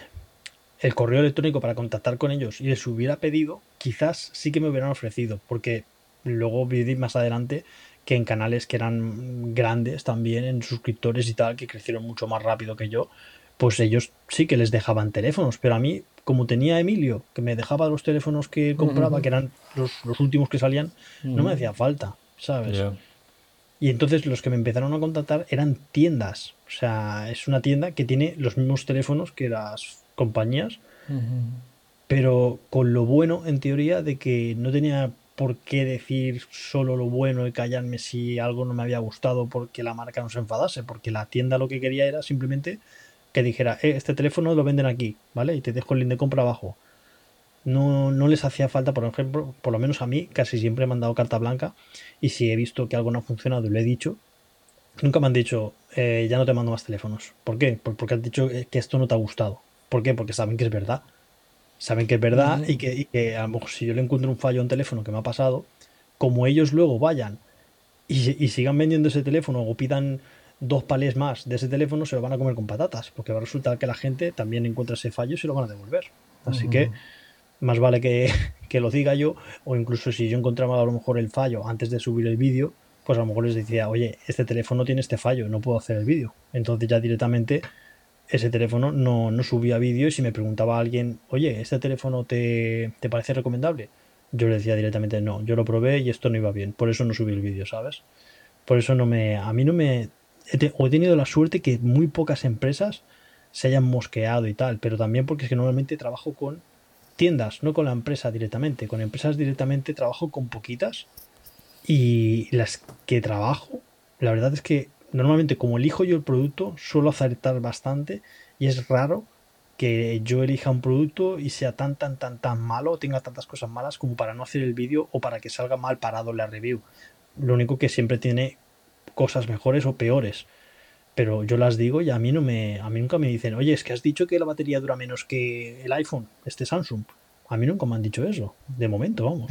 el correo electrónico para contactar con ellos y les hubiera pedido, quizás sí que me hubieran ofrecido, porque luego vi más adelante que en canales que eran grandes también, en suscriptores y tal, que crecieron mucho más rápido que yo, pues ellos sí que les dejaban teléfonos, pero a mí, como tenía Emilio, que me dejaba los teléfonos que compraba, que eran los, últimos que salían, no me hacía falta, ¿sabes? Y entonces los que me empezaron a contactar eran tiendas. O sea, es una tienda que tiene los mismos teléfonos que las compañías, pero con lo bueno, en teoría, de que no tenía por qué decir solo lo bueno y callarme si algo no me había gustado porque la marca no se enfadase, porque la tienda lo que quería era simplemente que dijera, eh, este teléfono lo venden aquí, ¿vale? Y te dejo el link de compra abajo. No, no les hacía falta, por ejemplo, por lo menos a mí, casi siempre he mandado carta blanca y si he visto que algo no ha funcionado y lo he dicho, nunca me han dicho, eh, ya no te mando más teléfonos. ¿Por qué? Porque han dicho que esto no te ha gustado. ¿Por qué? Porque saben que es verdad. Saben que es verdad y, que, a lo mejor si yo le encuentro un fallo a un teléfono que me ha pasado, como ellos luego vayan y, sigan vendiendo ese teléfono o pidan dos palés más de ese teléfono, se lo van a comer con patatas, porque va a resultar que la gente también encuentra ese fallo y se lo van a devolver. Así que más vale que, que, lo diga yo, o incluso si yo encontraba a lo mejor el fallo antes de subir el vídeo, pues a lo mejor les decía, oye, este teléfono tiene este fallo, no puedo hacer el vídeo. Entonces ya directamente ese teléfono no, no subía vídeo y si me preguntaba a alguien, oye, ¿este teléfono te, te parece recomendable? Yo le decía directamente, no, yo lo probé y esto no iba bien, por eso no subí el vídeo, ¿sabes? Por eso no me, a mí no me, he, he tenido la suerte que muy pocas empresas se hayan mosqueado y tal, pero también porque es que normalmente trabajo con tiendas, no con la empresa directamente, con empresas directamente trabajo con poquitas y las que trabajo, la verdad es que normalmente como elijo yo el producto, suelo acertar bastante y es raro que yo elija un producto y sea tan, tan, tan, tan malo, tenga tantas cosas malas como para no hacer el vídeo o para que salga mal parado la review. Lo único que siempre tiene cosas mejores o peores. Pero yo las digo y a mí no me, a mí nunca me dicen, oye, es que has dicho que la batería dura menos que el iPhone, este Samsung. A mí nunca me han dicho eso, de momento, vamos.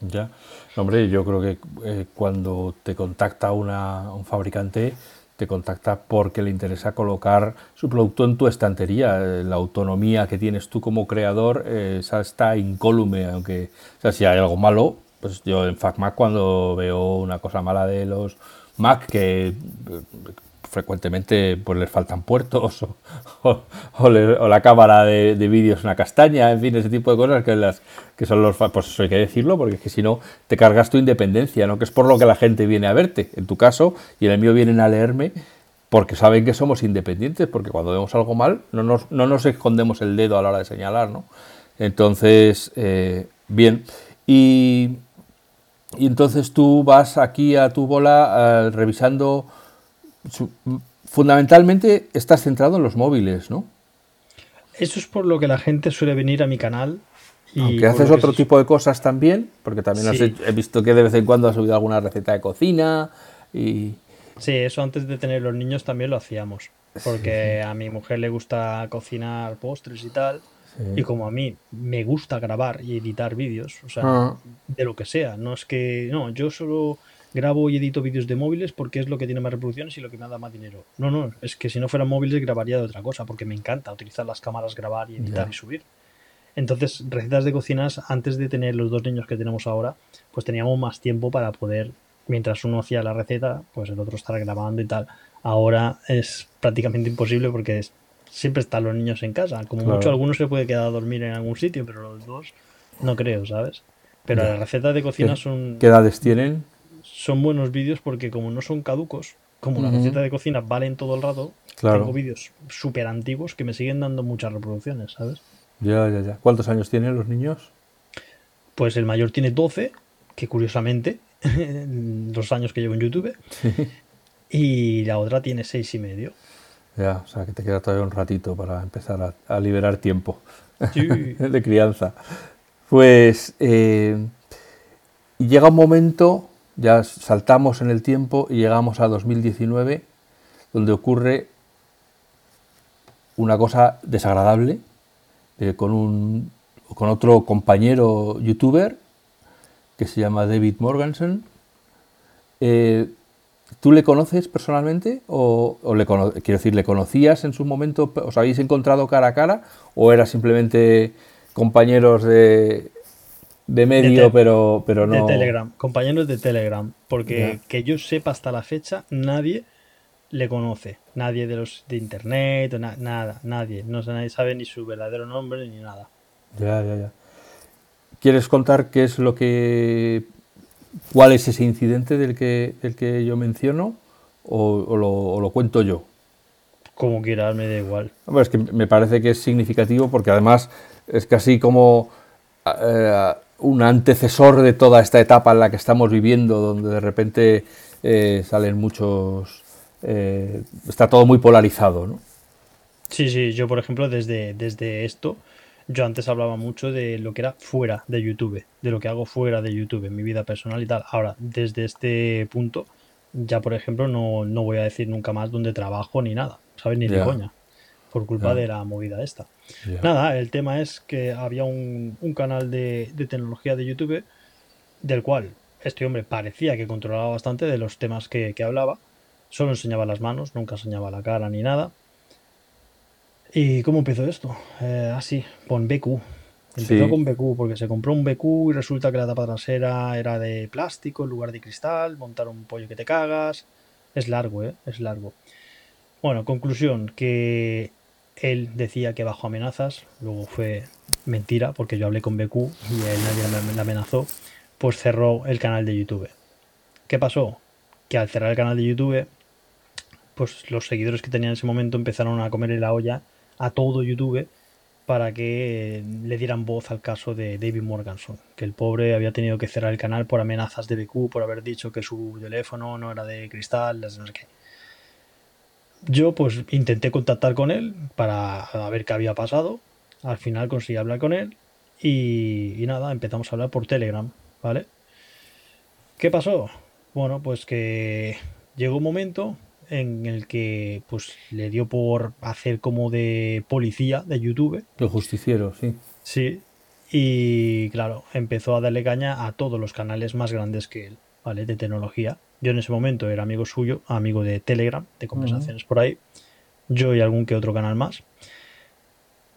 Ya, hombre, yo creo que eh, cuando te contacta una, un fabricante, te contacta porque le interesa colocar su producto en tu estantería. Eh, la autonomía que tienes tú como creador, eh, está incólume, aunque, sea, si hay algo malo, pues yo en FacMac cuando veo una cosa mala de los Mac que frecuentemente pues les faltan puertos o, la cámara de, vídeo es una castaña, en fin, ese tipo de cosas que, las, que son los... Pues eso hay que decirlo porque es que si no te cargas tu independencia, ¿no? que es por lo que la gente viene a verte, en tu caso, y en el mío vienen a leerme porque saben que somos independientes, porque cuando vemos algo mal no nos, no nos escondemos el dedo a la hora de señalar, ¿no? Entonces, eh, bien, y, y, entonces tú vas aquí a tu bola eh, revisando fundamentalmente estás centrado en los móviles, ¿no? Eso es por lo que la gente suele venir a mi canal. Y Aunque haces otro tipo de cosas también, porque también he visto que de vez en cuando has subido alguna receta de cocina y... Sí, eso antes de tener los niños también lo hacíamos, porque a mi mujer le gusta cocinar postres y tal, y como a mí me gusta grabar y editar vídeos, o sea, ah. de lo que sea, no es que, no, yo solo grabo y edito vídeos de móviles porque es lo que tiene más reproducciones y lo que me da más dinero. No, no, es que si no fueran móviles grabaría de otra cosa porque me encanta utilizar las cámaras, grabar y editar y subir. Entonces, recetas de cocinas, antes de tener los dos niños que tenemos ahora, pues teníamos más tiempo para poder, mientras uno hacía la receta, pues el otro estar grabando y tal. Ahora es prácticamente imposible porque siempre están los niños en casa. Como mucho, alguno se puede quedar a dormir en algún sitio, pero los dos no creo, ¿sabes? Pero las recetas de cocina son... ¿Qué edades tienen? Son buenos vídeos porque como no son caducos, como la receta de cocina valen todo el rato, tengo vídeos súper antiguos que me siguen dando muchas reproducciones, ¿sabes? Ya, ya, ya. ¿Cuántos años tienen los niños? Pues el mayor tiene 12, que curiosamente, los años que llevo en YouTube, y la otra tiene seis y medio. Ya, o sea que te queda todavía un ratito para empezar a, liberar tiempo de crianza. Pues eh, llega un momento ya saltamos en el tiempo y llegamos a 2019, donde ocurre una cosa desagradable eh, con, un, con otro compañero youtuber que se llama David Morganson. Eh, ¿Tú le conoces personalmente? ¿O, le quiero decir, ¿le conocías en su momento? ¿Os habéis encontrado cara a cara? ¿O era simplemente compañeros de, de medio, pero, pero no. De Telegram, compañeros de Telegram. Porque que yo sepa hasta la fecha, nadie le conoce. Nadie de los de internet, nada, nadie. No nadie sabe ni su verdadero nombre ni nada. Ya, ya, ya. ¿Quieres contar qué es lo que. cuál es ese incidente del que, del que yo menciono? O, lo, cuento yo? Como quieras, me da igual. es que me parece que es significativo porque además es casi como. Eh, un antecesor de toda esta etapa en la que estamos viviendo, donde de repente eh, salen muchos... Eh, está todo muy polarizado, ¿no? Sí, sí, yo por ejemplo desde, desde esto, yo antes hablaba mucho de lo que era fuera de YouTube, de lo que hago fuera de YouTube, en mi vida personal y tal. Ahora, desde este punto, ya por ejemplo no, no voy a decir nunca más dónde trabajo ni nada, ¿sabes? Ni de coña, por culpa de la movida esta. Nada, el tema es que había un, canal de, de, tecnología de YouTube del cual este hombre parecía que controlaba bastante de los temas que, que hablaba, solo enseñaba las manos, nunca enseñaba la cara ni nada. ¿Y cómo empezó esto? Eh, así, con BQ, Empezó con BQ porque se compró un BQ y resulta que la tapa trasera era de plástico en lugar de cristal, montar un pollo que te cagas. Es largo, ¿eh? Es largo. Bueno, conclusión, que él decía que bajo amenazas, luego fue mentira porque yo hablé con BQ y él nadie le amenazó, pues cerró el canal de YouTube. ¿Qué pasó? Que al cerrar el canal de YouTube, pues los seguidores que tenía en ese momento empezaron a comerle la olla a todo YouTube para que le dieran voz al caso de David Morganson, que el pobre había tenido que cerrar el canal por amenazas de BQ, por haber dicho que su teléfono no era de cristal, no sé qué. Yo pues intenté contactar con él para ver qué había pasado. Al final conseguí hablar con él y, y nada, empezamos a hablar por Telegram, ¿vale? ¿Qué pasó? Bueno, pues que llegó un momento en el que pues le dio por hacer como de policía de YouTube. De justiciero, sí. Sí. Y claro, empezó a darle caña a todos los canales más grandes que él, ¿vale? De tecnología. Yo en ese momento era amigo suyo, amigo de Telegram, de conversaciones por ahí. Yo y algún que otro canal más.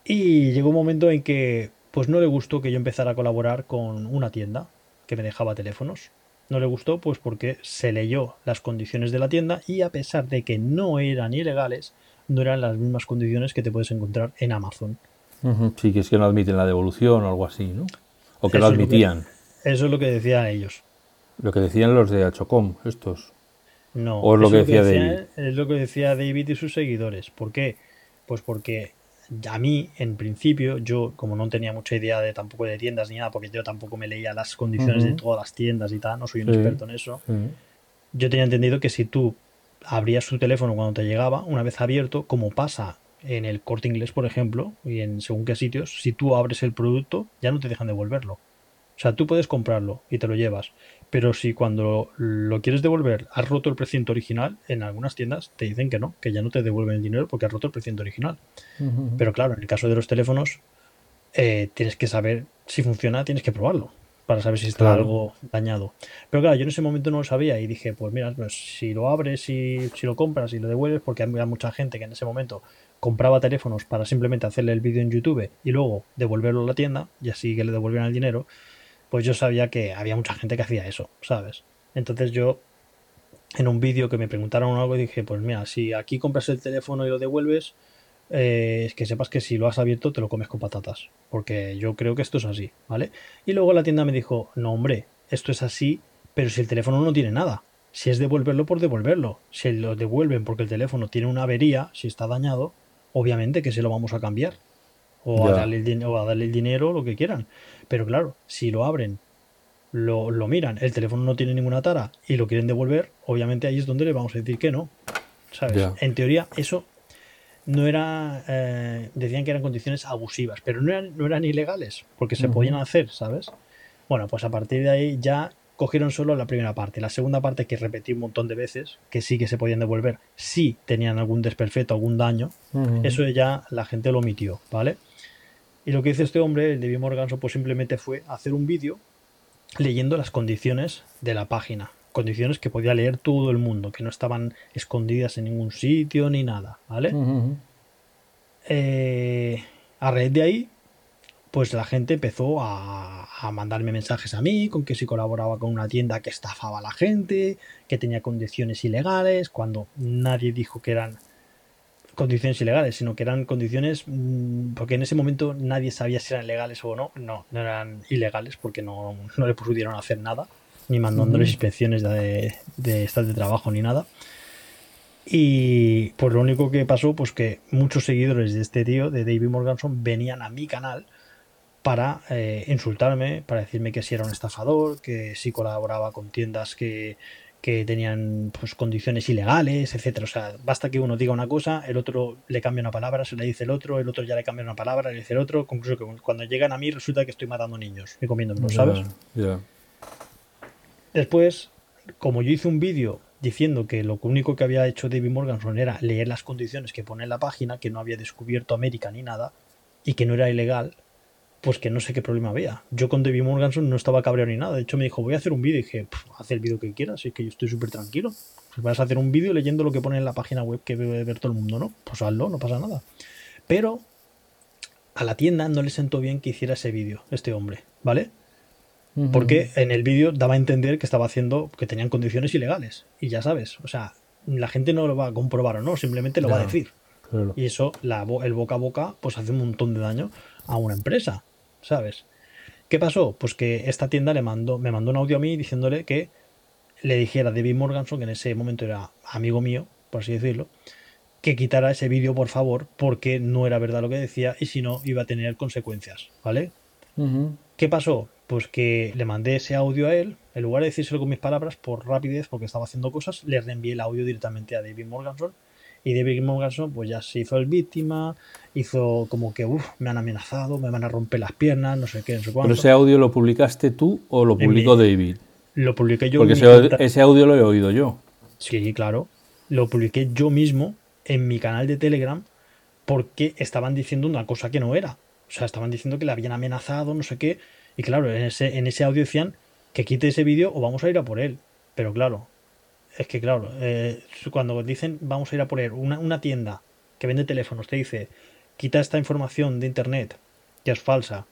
Y llegó un momento en que pues no le gustó que yo empezara a colaborar con una tienda que me dejaba teléfonos. No le gustó pues porque se leyó las condiciones de la tienda y a pesar de que no eran ilegales, no eran las mismas condiciones que te puedes encontrar en Amazon. Sí, que es que no admiten la devolución o algo así, ¿no? O que lo admitían. eso es lo que decían ellos. Lo que decían los de Achocom, estos. No, o es lo que decía David. Es lo que decía David y sus seguidores. ¿Por qué? Pues porque a mí, en principio, yo, como no tenía mucha idea de tampoco de tiendas ni nada, porque yo tampoco me leía las condiciones de todas las tiendas y tal, no soy un experto en eso, yo tenía entendido que si tú abrías tu teléfono cuando te llegaba, una vez abierto, como pasa en el corte inglés, por ejemplo, y en según qué sitios, si tú abres el producto, ya no te dejan devolverlo. O sea, tú puedes comprarlo y te lo llevas, pero si cuando lo quieres devolver has roto el precio original, en algunas tiendas te dicen que no, que ya no te devuelven el dinero porque has roto el precio original. Pero claro, en el caso de los teléfonos, eh, tienes que saber si funciona, tienes que probarlo para saber si está algo dañado. Pero claro, yo en ese momento no lo sabía y dije, pues mira, pues si lo abres y si lo compras y lo devuelves, porque había mucha gente que en ese momento compraba teléfonos para simplemente hacerle el vídeo en YouTube y luego devolverlo a la tienda y así que le devolvieran el dinero pues yo sabía que había mucha gente que hacía eso, ¿sabes? Entonces yo en un vídeo que me preguntaron algo dije, pues mira, si aquí compras el teléfono y lo devuelves, eh, es que sepas que si lo has abierto te lo comes con patatas, porque yo creo que esto es así, ¿vale? Y luego la tienda me dijo, no hombre, esto es así, pero si el teléfono no tiene nada, si es devolverlo por devolverlo, si lo devuelven porque el teléfono tiene una avería, si está dañado, obviamente que se lo vamos a cambiar o, a darle el, o a darle el dinero, lo que quieran. Pero claro, si lo abren, lo, miran, el teléfono no tiene ninguna tara y lo quieren devolver, obviamente ahí es donde le vamos a decir que no. ¿Sabes? En teoría, eso no era. Eh, decían que eran condiciones abusivas, pero no eran, no eran ilegales, porque se podían hacer, ¿sabes? Bueno, pues a partir de ahí ya cogieron solo la primera parte. La segunda parte que repetí un montón de veces, que sí que se podían devolver, si tenían algún desperfecto, algún daño, eso ya la gente lo omitió, ¿vale? Y lo que hizo este hombre, el David Morganson, pues simplemente fue hacer un vídeo leyendo las condiciones de la página. Condiciones que podía leer todo el mundo, que no estaban escondidas en ningún sitio ni nada, ¿vale? Eh, a raíz de ahí, pues la gente empezó a, a, mandarme mensajes a mí con que si colaboraba con una tienda que estafaba a la gente, que tenía condiciones ilegales, cuando nadie dijo que eran condiciones ilegales, sino que eran condiciones, mm, porque en ese momento nadie sabía si eran legales o no. No, no eran ilegales porque no, no le pudieron hacer nada, ni mandándoles inspecciones de, de estas de trabajo ni nada. Y pues lo único que pasó, pues que muchos seguidores de este tío, de David Morganson, venían a mi canal para eh, insultarme, para decirme que si era un estafador, que si colaboraba con tiendas que, que tenían pues, condiciones ilegales, etcétera. O sea, basta que uno diga una cosa, el otro le cambia una palabra, se le dice el otro, el otro ya le cambia una palabra, le dice el otro. Incluso que cuando llegan a mí resulta que estoy matando niños y comiéndomelos, ¿sabes? Después, como yo hice un vídeo diciendo que lo único que había hecho David Morganson era leer las condiciones que pone en la página, que no había descubierto América ni nada, y que no era ilegal, pues que no sé qué problema había. Yo con David Morganson no estaba cabreado ni nada. De hecho, me dijo, voy a hacer un vídeo. Y dije, haz el vídeo que quieras, es que yo estoy súper tranquilo. Si vas a hacer un vídeo leyendo lo que pone en la página web que debe ver todo el mundo, ¿no? Pues hazlo, no pasa nada. Pero a la tienda no le sentó bien que hiciera ese vídeo, este hombre, ¿vale? Porque en el vídeo daba a entender que estaba haciendo, que tenían condiciones ilegales. Y ya sabes, o sea, la gente no lo va a comprobar o no, simplemente lo va a decir. Y eso, la, el boca a boca, pues hace un montón de daño a una empresa, ¿sabes? ¿Qué pasó? Pues que esta tienda le mandó, me mandó un audio a mí diciéndole que le dijera a David Morganson, que en ese momento era amigo mío, por así decirlo, que quitara ese vídeo, por favor, porque no era verdad lo que decía y si no, iba a tener consecuencias, ¿vale? ¿Qué pasó? Pues que le mandé ese audio a él, en lugar de decírselo con mis palabras, por rapidez, porque estaba haciendo cosas, le reenvié el audio directamente a David Morganson. Y David Morganson, pues ya se hizo el víctima, hizo como que, uff, me han amenazado, me van a romper las piernas, no sé qué, no sé cuánto. ¿Pero ese audio lo publicaste tú o lo publicó David? Lo publiqué yo. Porque ese, ese audio lo he oído yo. Sí, claro. Lo publiqué yo mismo en mi canal de Telegram porque estaban diciendo una cosa que no era. O sea, estaban diciendo que le habían amenazado, no sé qué. Y claro, en ese, en ese audio decían que quite ese vídeo o vamos a ir a por él. Pero claro, es que claro, eh, cuando dicen vamos a ir a por él, una, tienda que vende teléfonos te dice quita esta información de internet que es falsa,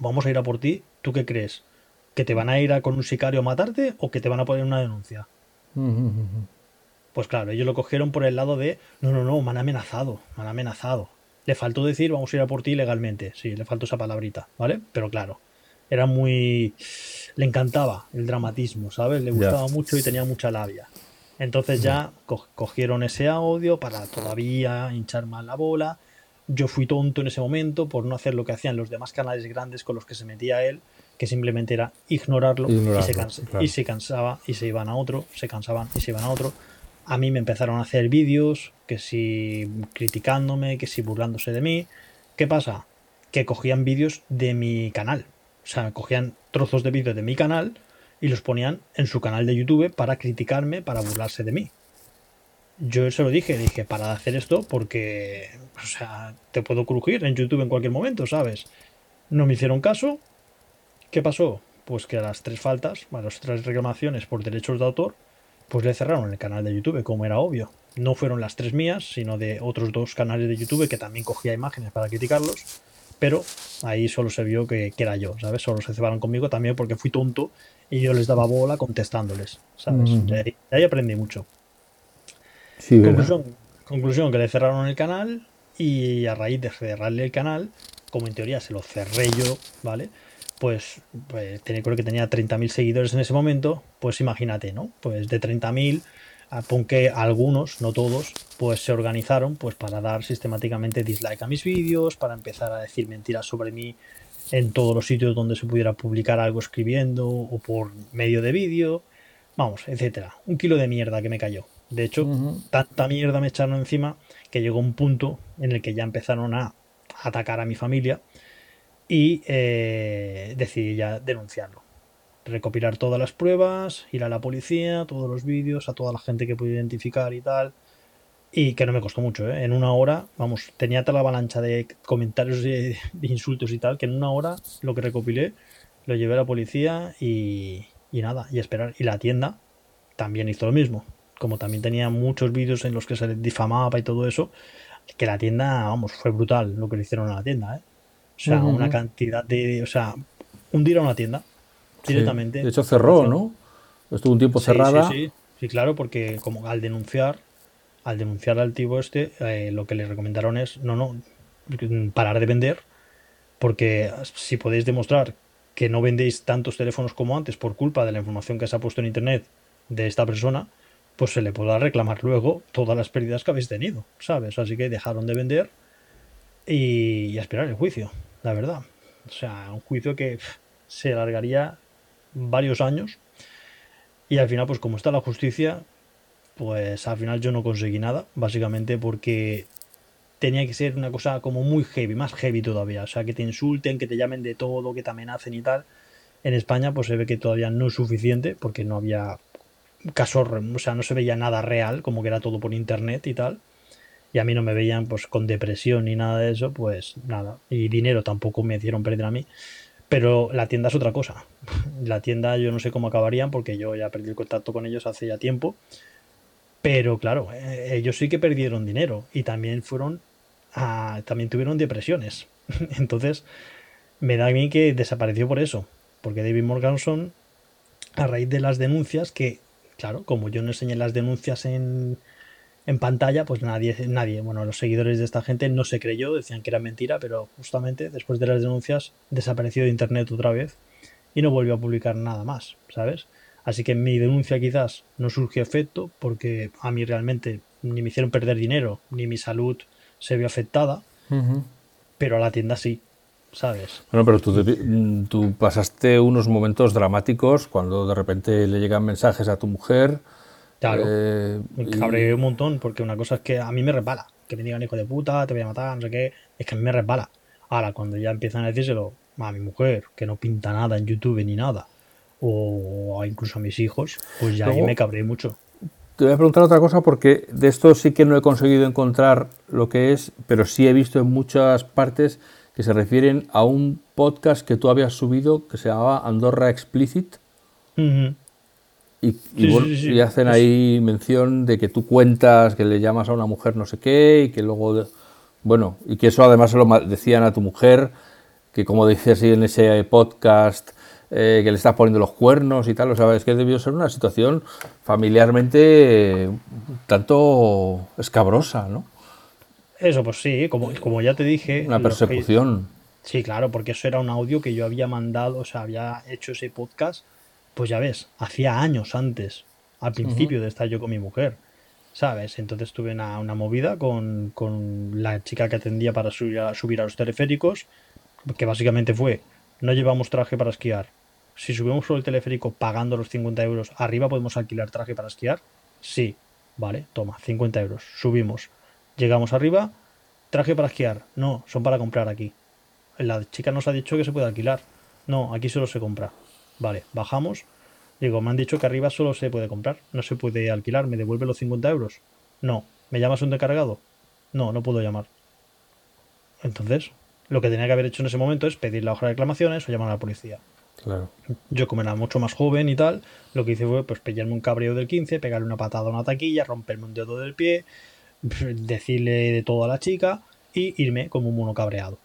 vamos a ir a por ti, ¿tú qué crees? ¿Que te van a ir a con un sicario a matarte o que te van a poner una denuncia? Pues claro, ellos lo cogieron por el lado de no, no, no, me han amenazado, me han amenazado. Le faltó decir vamos a ir a por ti legalmente, sí, le faltó esa palabrita, ¿vale? Pero claro, era muy... Le encantaba el dramatismo, ¿sabes? Le gustaba mucho y tenía mucha labia. Entonces ya cogieron ese audio para todavía hinchar más la bola. Yo fui tonto en ese momento por no hacer lo que hacían los demás canales grandes con los que se metía él, que simplemente era ignorarlo, y, se y se cansaba y se iban a otro, se cansaban y se iban a otro. A mí me empezaron a hacer vídeos, que si criticándome, que si burlándose de mí. ¿Qué pasa? Que cogían vídeos de mi canal, o sea, cogían trozos de vídeo de mi canal y los ponían en su canal de YouTube para criticarme, para burlarse de mí. Yo se lo dije, dije, para hacer esto porque, o sea, te puedo crujir en YouTube en cualquier momento, ¿sabes? No me hicieron caso. ¿Qué pasó? Pues que a las tres faltas, a las tres reclamaciones por derechos de autor, pues le cerraron el canal de YouTube, como era obvio. No fueron las tres mías, sino de otros dos canales de YouTube que también cogía imágenes para criticarlos pero ahí solo se vio que, era yo, ¿sabes? Solo se cebaron conmigo también porque fui tonto y yo les daba bola contestándoles, ¿sabes? ahí, aprendí mucho. conclusión, conclusión, que le cerraron el canal y a raíz de cerrarle el canal, como en teoría se lo cerré yo, ¿vale? Pues, pues creo que tenía 30.000 seguidores en ese momento, pues imagínate, ¿no? Pues de 30.000 aunque algunos, no todos, pues se organizaron pues para dar sistemáticamente dislike a mis vídeos, para empezar a decir mentiras sobre mí en todos los sitios donde se pudiera publicar algo escribiendo o por medio de vídeo, vamos, etcétera. Un kilo de mierda que me cayó. De hecho, tanta mierda me echaron encima que llegó un punto en el que ya empezaron a atacar a mi familia y eh, decidí ya denunciarlo recopilar todas las pruebas, ir a la policía, todos los vídeos, a toda la gente que pude identificar y tal. Y que no me costó mucho, ¿eh? En una hora, vamos, tenía tal avalancha de comentarios de, insultos y tal, que en una hora lo que recopilé lo llevé a la policía y, y nada, y esperar. Y la tienda también hizo lo mismo. Como también tenía muchos vídeos en los que se difamaba y todo eso, que la tienda, vamos, fue brutal lo que le hicieron a la tienda, ¿eh? O sea, una cantidad de. O sea, hundir a una tienda directamente. De hecho, cerró, ¿no? Estuvo un tiempo cerrada. Sí, sí, claro, porque como al denunciar, al denunciar al tipo este, eh, lo que le recomendaron es, no, no, parar de vender, porque si podéis demostrar que no vendéis tantos teléfonos como antes por culpa de la información que se ha puesto en internet de esta persona, pues se le podrá reclamar luego todas las pérdidas que habéis tenido, ¿sabes? Así que dejaron de vender y, y esperar el juicio, la verdad. O sea, un juicio que se alargaría varios años y al final pues como está la justicia pues al final yo no conseguí nada básicamente porque tenía que ser una cosa como muy heavy más heavy todavía o sea que te insulten que te llamen de todo que te amenacen y tal en España pues se ve que todavía no es suficiente porque no había caso, o sea, no se veía nada real, como que era todo por internet y tal. Y a mí no me veían pues con depresión ni nada de eso, pues nada. Y dinero tampoco me hicieron perder a mí. Pero la tienda es otra cosa. La tienda yo no sé cómo acabarían porque yo ya perdí el contacto con ellos hace ya tiempo. Pero claro, eh, ellos sí que perdieron dinero y también fueron a, también tuvieron depresiones. Entonces, me da a mí que desapareció por eso. Porque David Morganson, a raíz de las denuncias, que, claro, como yo no enseñé las denuncias en, en pantalla, pues nadie, nadie, bueno, los seguidores de esta gente no se creyó, decían que era mentira, pero justamente después de las denuncias desapareció de internet otra vez y no volvió a publicar nada más, ¿sabes? Así que mi denuncia quizás no surgió efecto porque a mí realmente ni me hicieron perder dinero, ni mi salud se vio afectada, pero a la tienda sí, ¿sabes? Bueno, pero tú, tú pasaste unos momentos dramáticos cuando de repente le llegan mensajes a tu mujer Claro. Eh, me cabreé un montón porque una cosa es que a mí me resbala. Que me digan hijo de puta, te voy a matar, no sé qué. Es que a mí me resbala. Ahora, cuando ya empiezan a decírselo a mi mujer, que no pinta nada en YouTube ni nada, o incluso a mis hijos, pues ya ahí me cabré mucho. Te voy a preguntar otra cosa porque de esto sí que no he conseguido encontrar lo que es, pero sí he visto en muchas partes que se refieren a un podcast que tú habías subido que se llamaba Andorra Explicit. Y, hacen ahí mención de que tú cuentas que le llamas a una mujer no sé qué y que luego, bueno, y que eso además se lo decían a tu mujer, que como dices en ese podcast, eh, que le estás poniendo los cuernos y tal, o sea, es que debió ser una situación familiarmente tanto escabrosa, ¿no? Eso, pues sí, como, como ya te dije. Una persecución. sí, claro, porque eso era un audio que yo había mandado, o sea, había hecho ese podcast pues ya ves, hacía años antes, al principio de estar yo con mi mujer, ¿sabes? Entonces tuve una, movida con, la chica que atendía para subir a, subir a los teleféricos, que básicamente fue, no llevamos traje para esquiar. Si subimos por el teleférico pagando los 50 euros, ¿arriba podemos alquilar traje para esquiar? Sí. Vale, toma, 50 euros. Subimos. Llegamos arriba, traje para esquiar. No, son para comprar aquí. La chica nos ha dicho que se puede alquilar. No, aquí solo se compra. Vale, bajamos. Digo, me han dicho que arriba solo se puede comprar, no se puede alquilar. ¿Me devuelve los 50 euros? No. ¿Me llamas un descargado? No, no puedo llamar. Entonces, lo que tenía que haber hecho en ese momento es pedir la hoja de reclamaciones o llamar a la policía. Claro. Yo, como era mucho más joven y tal, lo que hice fue pues pillarme un cabreo del 15, pegarle una patada a una taquilla, romperme un dedo del pie, decirle de todo a la chica y irme como un mono cabreado.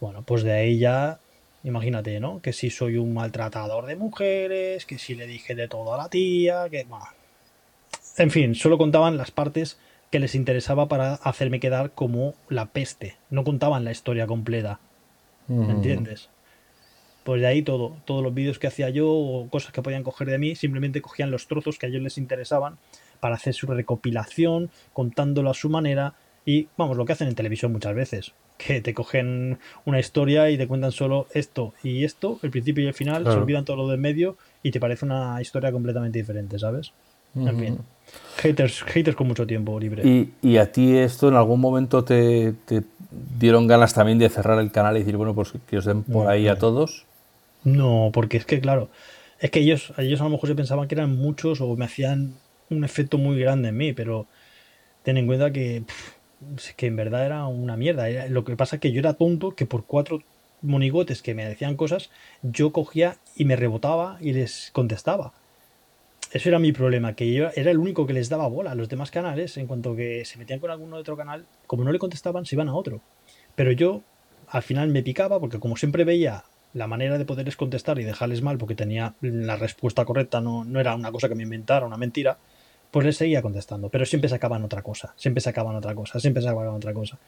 Bueno, pues de ahí ya Imagínate, ¿no? Que si soy un maltratador de mujeres, que si le dije de todo a la tía, que... Bueno. En fin, solo contaban las partes que les interesaba para hacerme quedar como la peste. No contaban la historia completa. ¿Me entiendes? Pues de ahí todo, todos los vídeos que hacía yo o cosas que podían coger de mí, simplemente cogían los trozos que a ellos les interesaban para hacer su recopilación, contándolo a su manera y, vamos, lo que hacen en televisión muchas veces que te cogen una historia y te cuentan solo esto y esto, el principio y el final, se olvidan todo lo del medio y te parece una historia completamente diferente, ¿sabes? En fin, haters, haters con mucho tiempo libre. ¿Y, a ti esto en algún momento te, dieron ganas también de cerrar el canal y decir, bueno, pues que os den por ahí a todos? No, porque es que, claro, es que ellos, ellos a lo mejor se pensaban que eran muchos o me hacían un efecto muy grande en mí, pero ten en cuenta que que en verdad era una mierda. lo que pasa es que yo era tonto que por cuatro monigotes que me decían cosas, yo cogía y me rebotaba y les contestaba. Eso era mi problema, que yo era el único que les daba bola a los demás canales, en cuanto que se metían con alguno de otro canal, como no le contestaban, se iban a otro. Pero yo al final me picaba porque como siempre veía la manera de poderles contestar y dejarles mal porque tenía la respuesta correcta, no, no era una cosa que me inventara, una mentira, pues le seguía contestando, pero siempre sacaban otra cosa, siempre sacaban otra cosa, siempre sacaban otra cosa.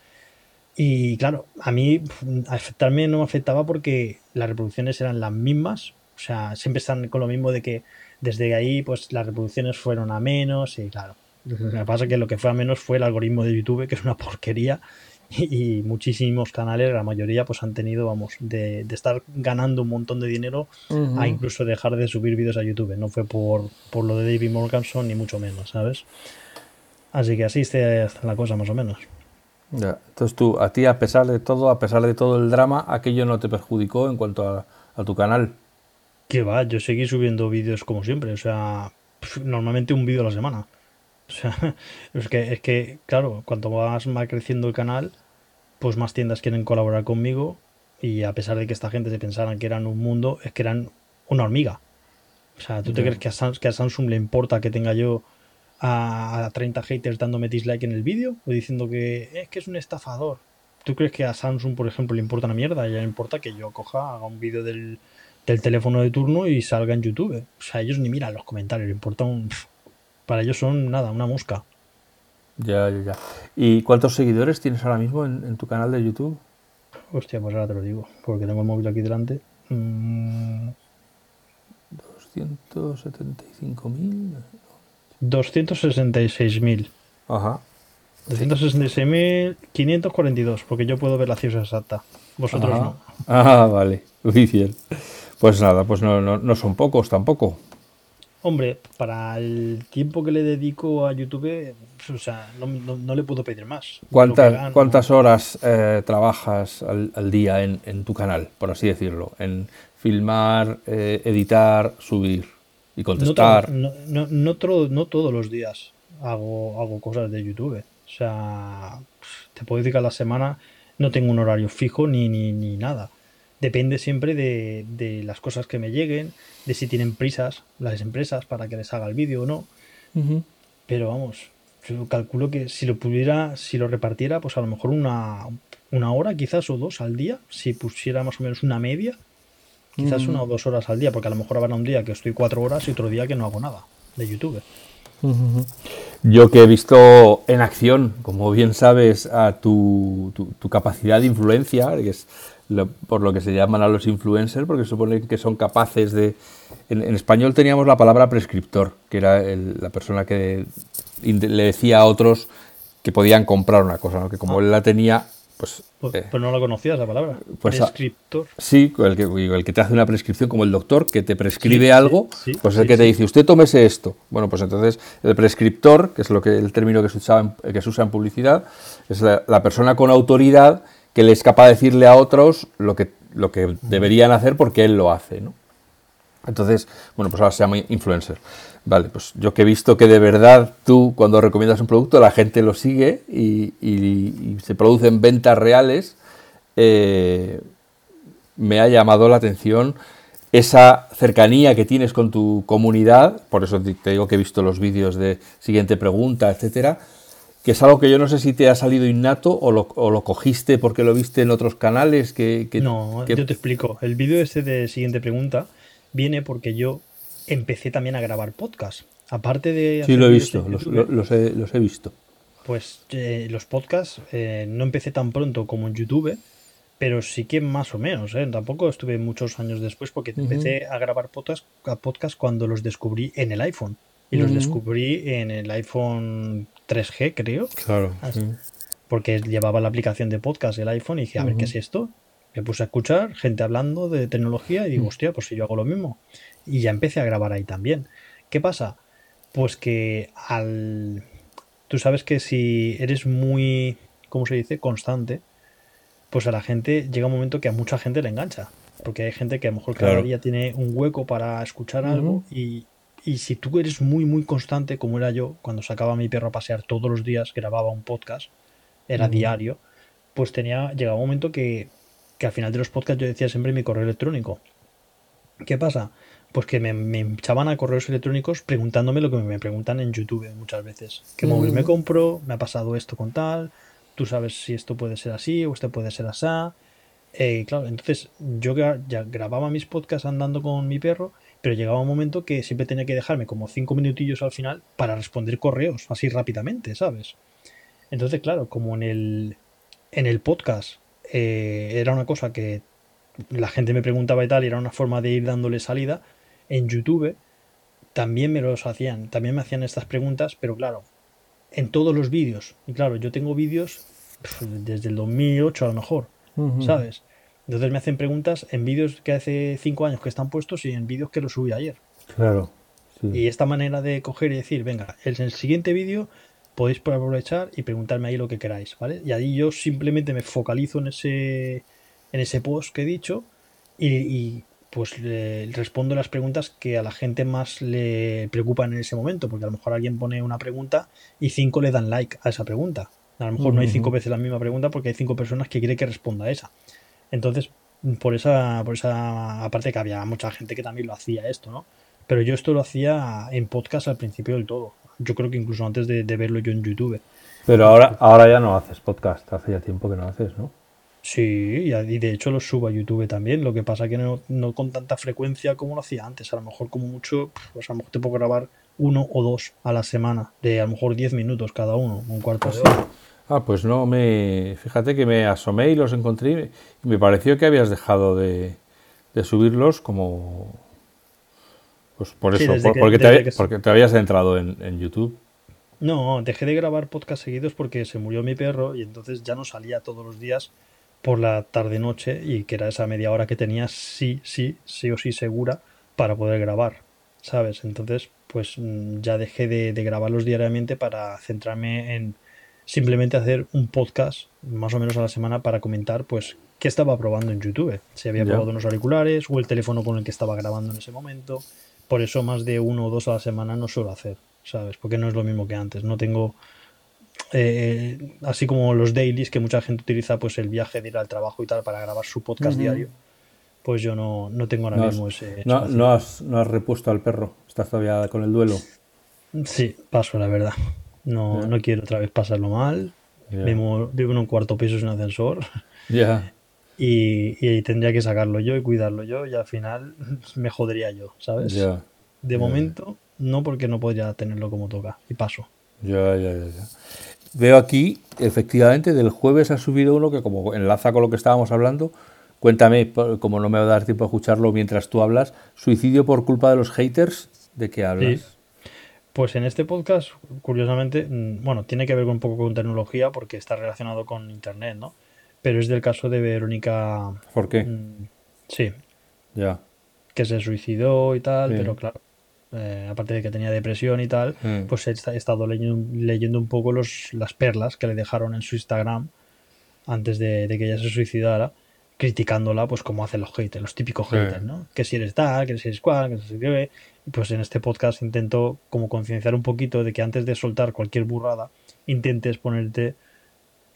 Y claro, a mí afectarme no me afectaba porque las reproducciones eran las mismas, o sea, siempre están con lo mismo de que desde ahí pues las reproducciones fueron a menos y claro, lo que pasa es que lo que fue a menos fue el algoritmo de YouTube, que es una porquería y, muchísimos canales, la mayoría, pues han tenido, vamos, de, estar ganando un montón de dinero a incluso dejar de subir vídeos a YouTube. No fue por, por lo de David Morganson ni mucho menos, ¿sabes? Así que así está la cosa más o menos. Ya. Entonces tú, a ti a pesar de todo, a pesar de todo el drama, aquello no te perjudicó en cuanto a, tu canal. Que va, yo seguí subiendo vídeos como siempre, o sea, normalmente un vídeo a la semana. O sea, es que, es que, claro, cuanto más va creciendo el canal, pues más tiendas quieren colaborar conmigo. Y a pesar de que esta gente se pensaran que eran un mundo, es que eran una hormiga. O sea, ¿tú te crees que a, que a Samsung le importa que tenga yo a, 30 haters dándome dislike en el vídeo? O diciendo que es que es un estafador. ¿Tú crees que a Samsung, por ejemplo, le importa una mierda? A ella le importa que yo coja, haga un vídeo del, del teléfono de turno y salga en YouTube. O sea, ellos ni miran los comentarios, importa un... Para ellos son nada, una mosca. Ya, ya, ya. ¿Y cuántos seguidores tienes ahora mismo en, tu canal de YouTube? Hostia, pues ahora te lo digo, porque tengo el móvil aquí delante. 275.000. 266.000. Ajá. 266.542, porque yo puedo ver la cifra exacta. Vosotros no. Ah, vale. Muy bien. Pues nada, pues no, no, no son pocos tampoco. Hombre, para el tiempo que le dedico a YouTube, o sea, no, le puedo pedir más. ¿Cuántas, ¿cuántas horas eh, trabajas al, día en, tu canal, por así decirlo? En filmar, eh, editar, subir y contestar. No, no, no, todos los días hago, hago cosas de YouTube. O sea, te puedo decir que a la semana no tengo un horario fijo ni, ni, ni nada depende siempre de, las cosas que me lleguen, de si tienen prisas las empresas para que les haga el vídeo o no. Pero vamos, yo calculo que si lo pudiera, si lo repartiera, pues a lo mejor una, una hora quizás o dos al día, si pusiera más o menos una media, quizás una o dos horas al día, porque a lo mejor habrá un día que estoy cuatro horas y otro día que no hago nada de YouTube. Yo que he visto en acción, como bien sabes, a tu, tu capacidad de influencia, que es por lo que se llaman a los influencers, porque supone que son capaces de... En, español teníamos la palabra prescriptor, que era la persona que le decía a otros que podían comprar una cosa, que como ah. él la tenía, pues... Pues, eh, pues, no la conocías la palabra. Pues, prescriptor. sí, el que, el que te hace una prescripción, como el doctor, que te prescribe algo, pues es el que te dice, usted tómese esto. Bueno, pues entonces el prescriptor, que es lo que el término que se, que se usa en publicidad, es la persona con autoridad que le es capaz de decirle a otros lo que, lo que deberían hacer porque él lo hace, ¿no? Entonces, bueno, pues ahora se llama influencer. Vale, pues yo que he visto que de verdad tú cuando recomiendas un producto la gente lo sigue y, se producen ventas reales, eh, me ha llamado la atención esa cercanía que tienes con tu comunidad, por eso te digo que he visto los vídeos de siguiente pregunta, etcétera, que es algo que yo no sé si te ha salido innato o lo, o lo cogiste porque lo viste en otros canales. Que, no, yo te explico. El vídeo este de siguiente pregunta viene porque yo empecé también a grabar podcast. Aparte de... Sí, lo he visto, los, he, visto. Pues eh, los podcasts eh, no empecé tan pronto como en YouTube, pero sí que más o menos. ¿eh? Tampoco estuve muchos años después porque empecé a grabar podcast, a podcast cuando los descubrí en el iPhone. Y los descubrí en el iPhone 3G, creo. Claro. Porque llevaba la aplicación de podcast del iPhone y dije, a ver, ¿qué es esto? Me puse a escuchar gente hablando de tecnología y digo, hostia, pues si yo hago lo mismo. Y ya empecé a grabar ahí también. ¿Qué pasa? Pues que al... Tú sabes que si eres muy, ¿cómo se dice? Constante, pues a la gente llega un momento que a mucha gente le engancha. Porque hay gente que a lo mejor cada día tiene un hueco para escuchar algo y, y si tú eres muy, muy constante, como era yo, cuando sacaba a mi perro a pasear todos los días, grababa un podcast, era diario, pues tenía, llegaba un momento que, que, al final de los podcasts yo decía siempre mi correo electrónico. ¿Qué pasa? Pues que me, me echaban a correos electrónicos preguntándome lo que me preguntan en YouTube muchas veces. ¿Qué móvil me compro? ¿Me ha pasado esto con tal? ¿Tú sabes si esto puede ser así o esto puede ser así? Eh, claro, entonces yo ya grababa mis podcasts andando con mi perro pero llegaba un momento que siempre tenía que dejarme como cinco minutillos al final para responder correos así rápidamente, ¿sabes? Entonces, claro, como en el, en el podcast eh, era una cosa que la gente me preguntaba y tal, y era una forma de ir dándole salida, en YouTube también me los hacían, también me hacían estas preguntas, pero claro, en todos los vídeos. Y claro, yo tengo vídeos desde el 2008 a lo mejor, ¿sabes? Entonces me hacen preguntas en vídeos que hace cinco años que están puestos y en vídeos que los subí ayer. Claro. Y esta manera de coger y decir, venga, en el siguiente vídeo podéis aprovechar y preguntarme ahí lo que queráis, ¿vale? Y ahí yo simplemente me focalizo en ese, en ese post que he dicho y, pues respondo las preguntas que a la gente más le preocupan en ese momento, porque a lo mejor alguien pone una pregunta y cinco le dan like a esa pregunta. A lo mejor no hay cinco veces la misma pregunta porque hay cinco personas que quiere que responda a esa. Entonces, por esa, por esa, aparte que había mucha gente que también lo hacía esto, ¿no? Pero yo esto lo hacía en podcast al principio del todo. Yo creo que incluso antes de, verlo yo en YouTube. Pero ahora, ahora ya no haces podcast, hace ya tiempo que no haces, ¿no? Sí, y de hecho lo subo a YouTube también. Lo que pasa que no, no con tanta frecuencia como lo hacía antes. A lo mejor como mucho, pues a lo mejor te puedo grabar uno o dos a la semana, de a lo mejor 10 minutos cada uno, un cuarto de hora. Ah, pues no, me fíjate que me asomé y los encontré y me pareció que habías dejado de, subirlos como... Pues por eso, porque, te, porque, te, habías entrado en, YouTube. No, dejé de grabar podcast seguidos porque se murió mi perro y entonces ya no salía todos los días por la tarde-noche y que era esa media hora que tenía sí, sí, sí o sí segura para poder grabar, ¿sabes? Entonces, pues mm, ya dejé de grabarlos diariamente para centrarme en simplemente hacer un podcast más o menos a la semana para comentar pues qué estaba probando en YouTube, si había probado unos auriculares o el teléfono con el que estaba grabando en ese momento. Por eso más de uno o dos a la semana no suelo hacer, ¿sabes? Porque no es lo mismo que antes. No tengo eh, así como los dailies que mucha gente utiliza pues el viaje de ir al trabajo y tal para grabar su podcast diario pues yo no, no tengo ahora mismo ese no, no, has, no has repuesto al perro. Estás todavía con el duelo. Sí paso la verdad no, no quiero otra vez pasarlo mal. Vivo, en un cuarto piso sin ascensor. Ya. Y, tendría que sacarlo yo y cuidarlo yo y al final me jodería yo, ¿sabes? De momento, no porque no podría tenerlo como toca. Y paso. Ya, ya, ya, ya. Veo aquí, efectivamente, del jueves ha subido uno que como enlaza con lo que estábamos hablando. Cuéntame, como no me va a dar tiempo a escucharlo mientras tú hablas, suicidio por culpa de los haters, ¿de qué hablas? Pues en este podcast, curiosamente, mm, bueno, tiene que ver un poco con tecnología porque está relacionado con Internet, ¿no? Pero es del caso de Verónica. ¿Por qué? Mm, sí. Ya. Que se suicidó y tal, pero claro, eh, aparte de que tenía depresión y tal, mm. pues he, estado leyendo, leyendo, un poco los, las perlas que le dejaron en su Instagram antes de, que ella se suicidara, criticándola, pues como hacen los haters, los típicos haters, ¿no? Que si eres tal, que si eres cual, que si eres pues en este podcast intento como concienciar un poquito de que antes de soltar cualquier burrada, intentes ponerte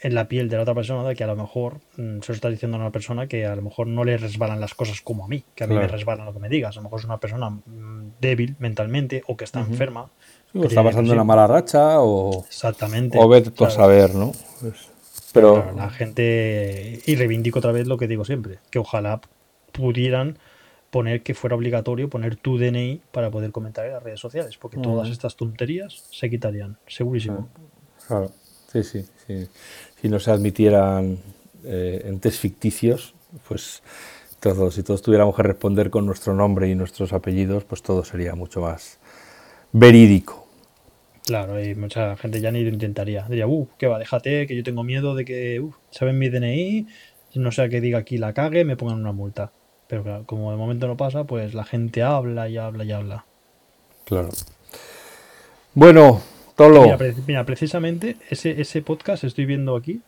en la piel de la otra persona, de que a lo mejor mm, se lo estás diciendo a una persona que a lo mejor no le resbalan las cosas como a mí, que a mí me resbalan lo que me digas. A lo mejor es una persona mm, débil mentalmente o que está enferma. o está pasando una mala racha o. Exactamente. O vete a saber, ¿no? Pues, pero. la gente. Y reivindico otra vez lo que digo siempre, que ojalá pudieran poner que fuera obligatorio poner tu DNI para poder comentar en las redes sociales, porque todas estas tonterías se quitarían, segurísimo. Claro, sí, sí, Si no se admitieran eh, entes ficticios, pues todos, si todos tuviéramos que responder con nuestro nombre y nuestros apellidos, pues todo sería mucho más verídico. Claro, y mucha gente ya ni lo intentaría. Diría, uh, que va, déjate, que yo tengo miedo de que, uh, saben mi DNI, no sea que diga aquí la cague, me pongan una multa. Pero claro, como de momento no pasa, pues la gente habla y habla y habla. Claro. Bueno, Tolo. Mira, precisamente ese, ese podcast estoy viendo aquí,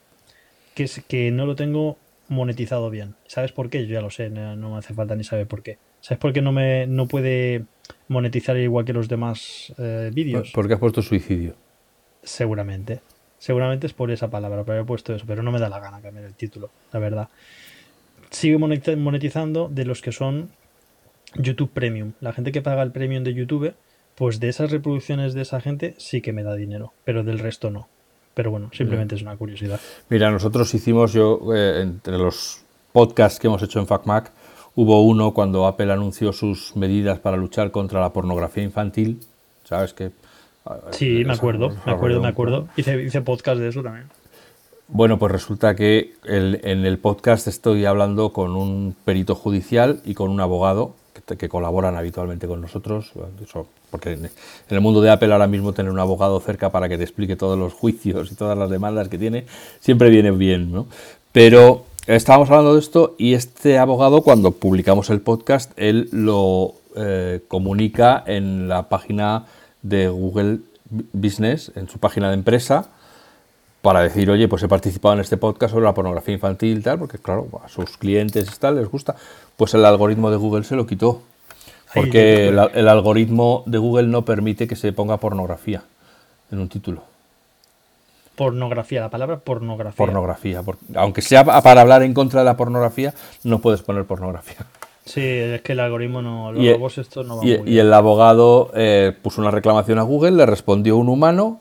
que, es, que no lo tengo monetizado bien. ¿Sabes por qué? Yo ya lo sé, no, me hace falta ni saber por qué. ¿Sabes por qué no, me, no puede monetizar igual que los demás eh, vídeos? Porque has puesto suicidio. Seguramente. Seguramente es por esa palabra, pero he puesto eso, pero no me da la gana cambiar el título, la verdad sigue monetizando de los que son YouTube Premium. La gente que paga el Premium de YouTube, pues de esas reproducciones de esa gente sí que me da dinero, pero del resto no. Pero bueno, simplemente es una curiosidad. Mira, nosotros hicimos yo, eh, entre los podcasts que hemos hecho en FacMac, hubo uno cuando Apple anunció sus medidas para luchar contra la pornografía infantil. ¿Sabes qué? Sí, me acuerdo, me acuerdo, me acuerdo. Hice, hice podcast de eso también. Bueno, pues resulta que en el podcast estoy hablando con un perito judicial y con un abogado que, colaboran habitualmente con nosotros, porque en, el mundo de Apple ahora mismo tener un abogado cerca para que te explique todos los juicios y todas las demandas que tiene, siempre viene bien, ¿no? Pero estábamos hablando de esto y este abogado cuando publicamos el podcast, él lo eh, comunica en la página de Google Business, en su página de empresa, para decir, oye, pues he participado en este podcast sobre la pornografía infantil y tal, porque claro, a sus clientes y tal les gusta, pues el algoritmo de Google se lo quitó. Porque el, el, algoritmo de Google no permite que se ponga pornografía en un título. Pornografía, la palabra pornografía. Pornografía. aunque sea para hablar en contra de la pornografía, no puedes poner pornografía. Sí, es que el algoritmo no. Los y, robots esto no va y, y el abogado eh, puso una reclamación a Google, le respondió un humano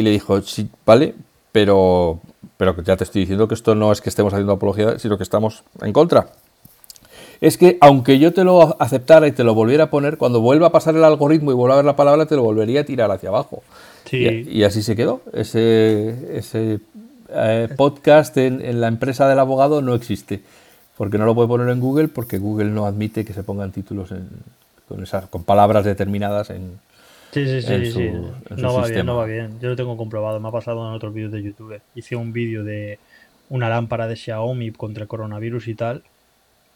y le dijo: Sí, vale, pero, pero ya te estoy diciendo que esto no es que estemos haciendo apología, sino que estamos en contra. Es que aunque yo te lo aceptara y te lo volviera a poner, cuando vuelva a pasar el algoritmo y vuelva a ver la palabra, te lo volvería a tirar hacia abajo. Y, así se quedó. Ese, ese eh, podcast en, la empresa del abogado no existe. Porque no lo puede poner en Google, porque Google no admite que se pongan títulos con, esas, con palabras determinadas en, Sí, sí, sí, sí. no va bien, no va bien. Yo lo tengo comprobado, me ha pasado en otros vídeos de YouTube. Hice un vídeo de una lámpara de Xiaomi contra el coronavirus y tal.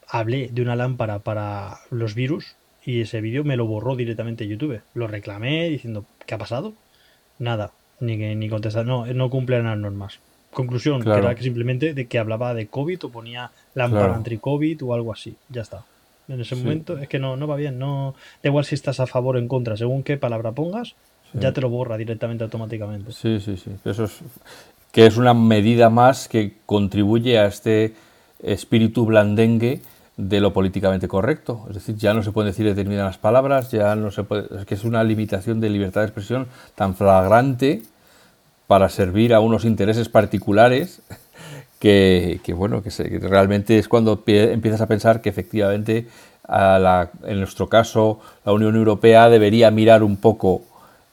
Hablé de una lámpara para los virus y ese vídeo me lo borró directamente YouTube. Lo reclamé diciendo, ¿qué ha pasado? Nada, ni, ni contestar, no, no cumplen las normas. Conclusión, que era que simplemente de que hablaba de COVID o ponía lámpara anti-COVID o algo así. Ya está. En ese momento es que no, no va bien. No, da igual si estás a favor o en contra, según qué palabra pongas, ya te lo borra directamente automáticamente. Sí, sí, sí. Eso es que es una medida más que contribuye a este espíritu blandengue de lo políticamente correcto. Es decir, ya no se pueden decir determinadas palabras, ya no se puede. Es que es una limitación de libertad de expresión tan flagrante para servir a unos intereses particulares que, bueno, que, realmente es cuando empiezas a pensar que efectivamente, en nuestro caso, la Unión Europea debería mirar un poco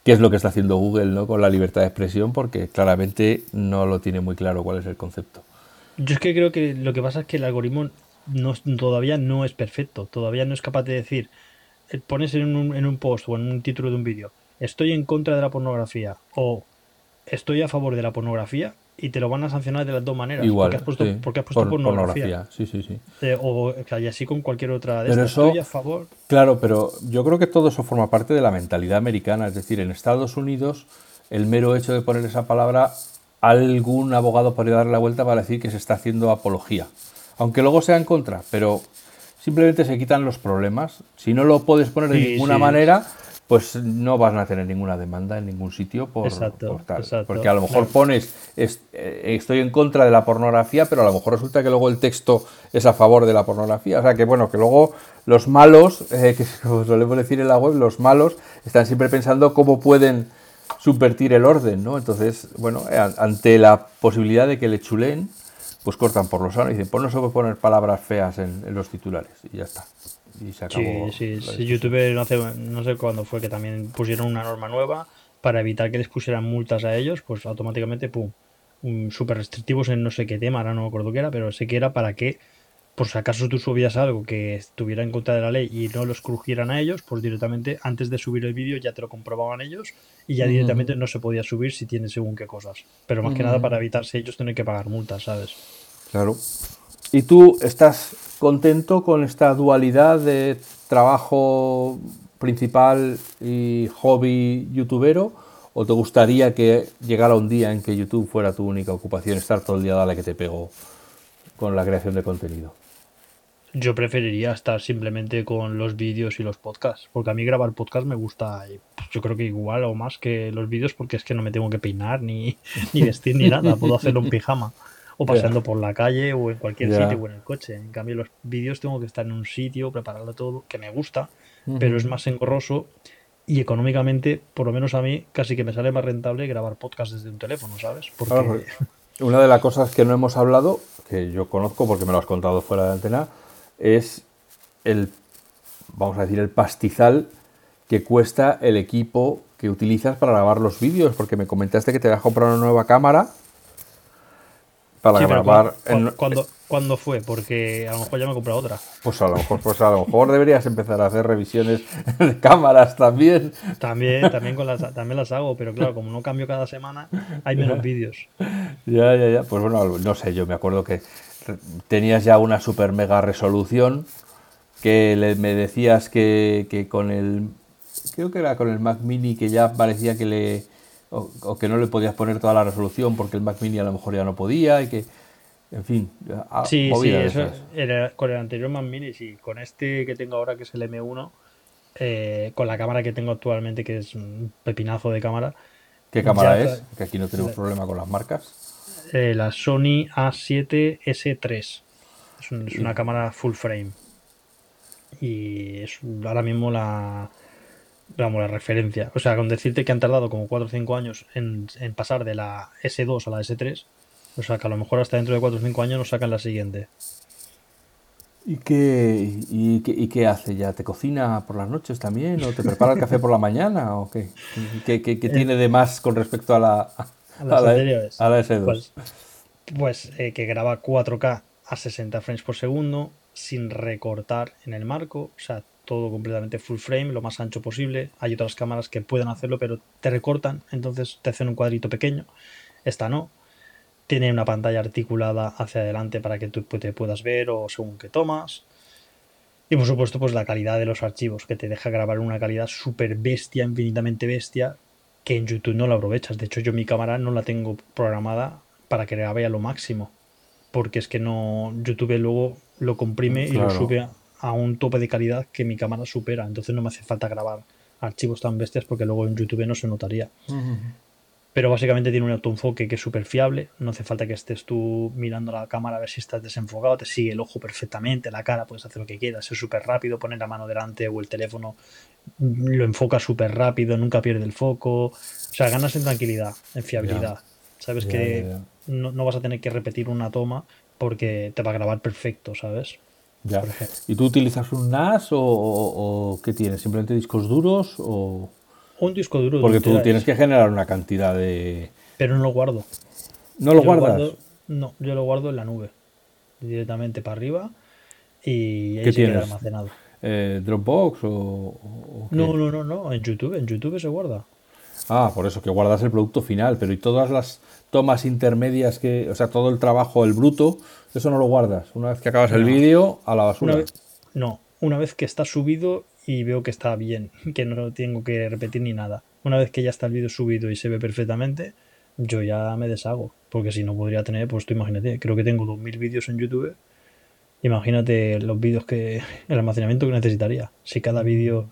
qué es lo que está haciendo Google ¿no? con la libertad de expresión, porque claramente no lo tiene muy claro cuál es el concepto. Yo es que creo que lo que pasa es que el algoritmo todavía no es perfecto, todavía no es capaz de decir, eh, pones en un, en un post o en un título de un vídeo, estoy en contra de la pornografía o estoy a favor de la pornografía y te lo van a sancionar de las dos maneras. Igual, porque has puesto, porque has puesto pornografía. Sí, sí, sí. Eh, o, y así con cualquier otra de pero estas. Estoy a favor. Claro, pero yo creo que todo eso forma parte de la mentalidad americana. Es decir, en Estados Unidos, el mero hecho de poner esa palabra, algún abogado podría darle la vuelta para decir que se está haciendo apología. Aunque luego sea en contra, pero simplemente se quitan los problemas. Si no lo puedes poner de ninguna manera, pues no vas a tener ninguna demanda en ningún sitio por, exacto, tal. Porque a lo mejor pones eh, estoy en contra de la pornografía, pero a lo mejor resulta que luego el texto es a favor de la pornografía. O sea que bueno, que luego los malos, eh, que como solemos decir en la web, los malos están siempre pensando cómo pueden subvertir el orden, ¿no? Entonces, bueno, eh, ante la posibilidad de que le chulen, pues cortan por los sano y dicen, pues no se puede poner palabras feas en los titulares y ya está y se acabó. Sí, sí, YouTube no, no sé cuándo fue que también pusieron una norma nueva para evitar que les pusieran multas a ellos, pues automáticamente, pum, súper restrictivos en no sé qué tema, ahora no me acuerdo qué era, pero sé que era para que, por si acaso tú subías algo que estuviera en contra de la ley y no los crujieran a ellos, pues directamente antes de subir el vídeo ya te lo comprobaban ellos y ya directamente no se podía subir si tienes según qué cosas. Pero más que nada para evitarse ellos tener que pagar multas, ¿sabes? Claro. ¿Y tú estás contento con esta dualidad de trabajo principal y hobby youtubero? ¿O te gustaría que llegara un día en que YouTube fuera tu única ocupación, estar todo el día dale que te pego con la creación de contenido? Yo preferiría estar simplemente con los vídeos y los podcasts, porque a mí grabar podcast me gusta, yo creo que igual o más que los vídeos, porque es que no me tengo que peinar, ni, ni vestir, ni nada, puedo hacerlo en pijama o paseando por la calle o en cualquier sitio o en el coche. En cambio, los vídeos tengo que estar en un sitio, prepararlo todo, que me gusta, pero es más engorroso y económicamente, por lo menos a mí, casi que me sale más rentable grabar podcast desde un teléfono, ¿sabes? Porque... una de las cosas que no hemos hablado, que yo conozco porque me lo has contado fuera de antena, es el, vamos a decir, el pastizal que cuesta el equipo que utilizas para grabar los vídeos, porque me comentaste que te vas a comprar una nueva cámara para grabar. Cuando, ¿Cuándo fue? Porque a lo mejor ya me he comprado otra. Pues a lo mejor, pues a lo mejor deberías empezar a hacer revisiones de cámaras también. También, también, con las, también las hago, pero claro, como no cambio cada semana, hay menos vídeos. Ya, ya, ya. Pues bueno, no sé, yo me acuerdo que tenías ya una super mega resolución que me decías que, que con el creo que era con el Mac Mini que ya parecía que le o, que no le podías poner toda la resolución porque el Mac Mini a lo mejor ya no podía y que, en fin, sí, sí, eso era, con el anterior Mac Mini, sí, con este que tengo ahora que es el M1, eh, con la cámara que tengo actualmente que es un pepinazo de cámara. ¿Qué cámara es? Que aquí no tenemos problema con las marcas. Eh, la Sony A7S3. Es, una cámara full frame. Y es ahora mismo la, vamos, la referencia. O sea, con decirte que han tardado como 4 o 5 años en, pasar de la S2 a la S3. O sea, que a lo mejor hasta dentro de 4 o 5 años nos sacan la siguiente. ¿Y qué, y, qué, hace ya? ¿Te cocina por las noches también? ¿O te prepara el café por la mañana? ¿O qué? ¿Qué, qué, eh, tiene de más con respecto a la, a, la, S2? Pues, pues eh, que graba 4K a 60 frames por segundo sin recortar en el marco. O sea, todo completamente full frame, lo más ancho posible. Hay otras cámaras que pueden hacerlo, pero te recortan, entonces te hacen un cuadrito pequeño. Esta no. Tiene una pantalla articulada hacia adelante para que tú te puedas ver o según que tomas. Y por supuesto, pues la calidad de los archivos, que te deja grabar una calidad súper bestia, infinitamente bestia, que en YouTube no la aprovechas. De hecho, yo mi cámara no la tengo programada para que grabe a lo máximo. Porque es que no. YouTube luego lo comprime y lo sube a un tope de calidad que mi cámara supera. Entonces no me hace falta grabar archivos tan bestias porque luego en YouTube no se notaría. Pero básicamente tiene un autoenfoque que es súper fiable. No hace falta que estés tú mirando la cámara a ver si estás desenfocado. Te sigue el ojo perfectamente, la cara, puedes hacer lo que quieras. Es súper rápido, poner la mano delante o el teléfono lo enfoca súper rápido, nunca pierde el foco. O sea, ganas en tranquilidad, en fiabilidad. Sabes que No, no vas a tener que repetir una toma porque te va a grabar perfecto, ¿sabes? Ya. ¿Y tú utilizas un NAS o, qué tienes? ¿Simplemente discos duros o...? Un disco duro. Porque tú tienes que generar una cantidad de... Pero no lo guardo. ¿No lo guardas? no, yo lo guardo en la nube. Directamente para arriba y ahí se queda almacenado. Eh, ¿Dropbox o, No, no, no, no. En YouTube, en YouTube se guarda. Ah, por eso, que guardas el producto final, pero ¿y todas las tomas intermedias que, o sea, todo el trabajo, el bruto, eso no lo guardas. Una vez que acabas el vídeo, a la basura. no, una vez que está subido y veo que está bien, que no tengo que repetir ni nada. Una vez que ya está el vídeo subido y se ve perfectamente, yo ya me deshago. Porque si no podría tener, pues tú imagínate, creo que tengo 2.000 vídeos en YouTube. Imagínate los vídeos que, el almacenamiento que necesitaría. Si cada vídeo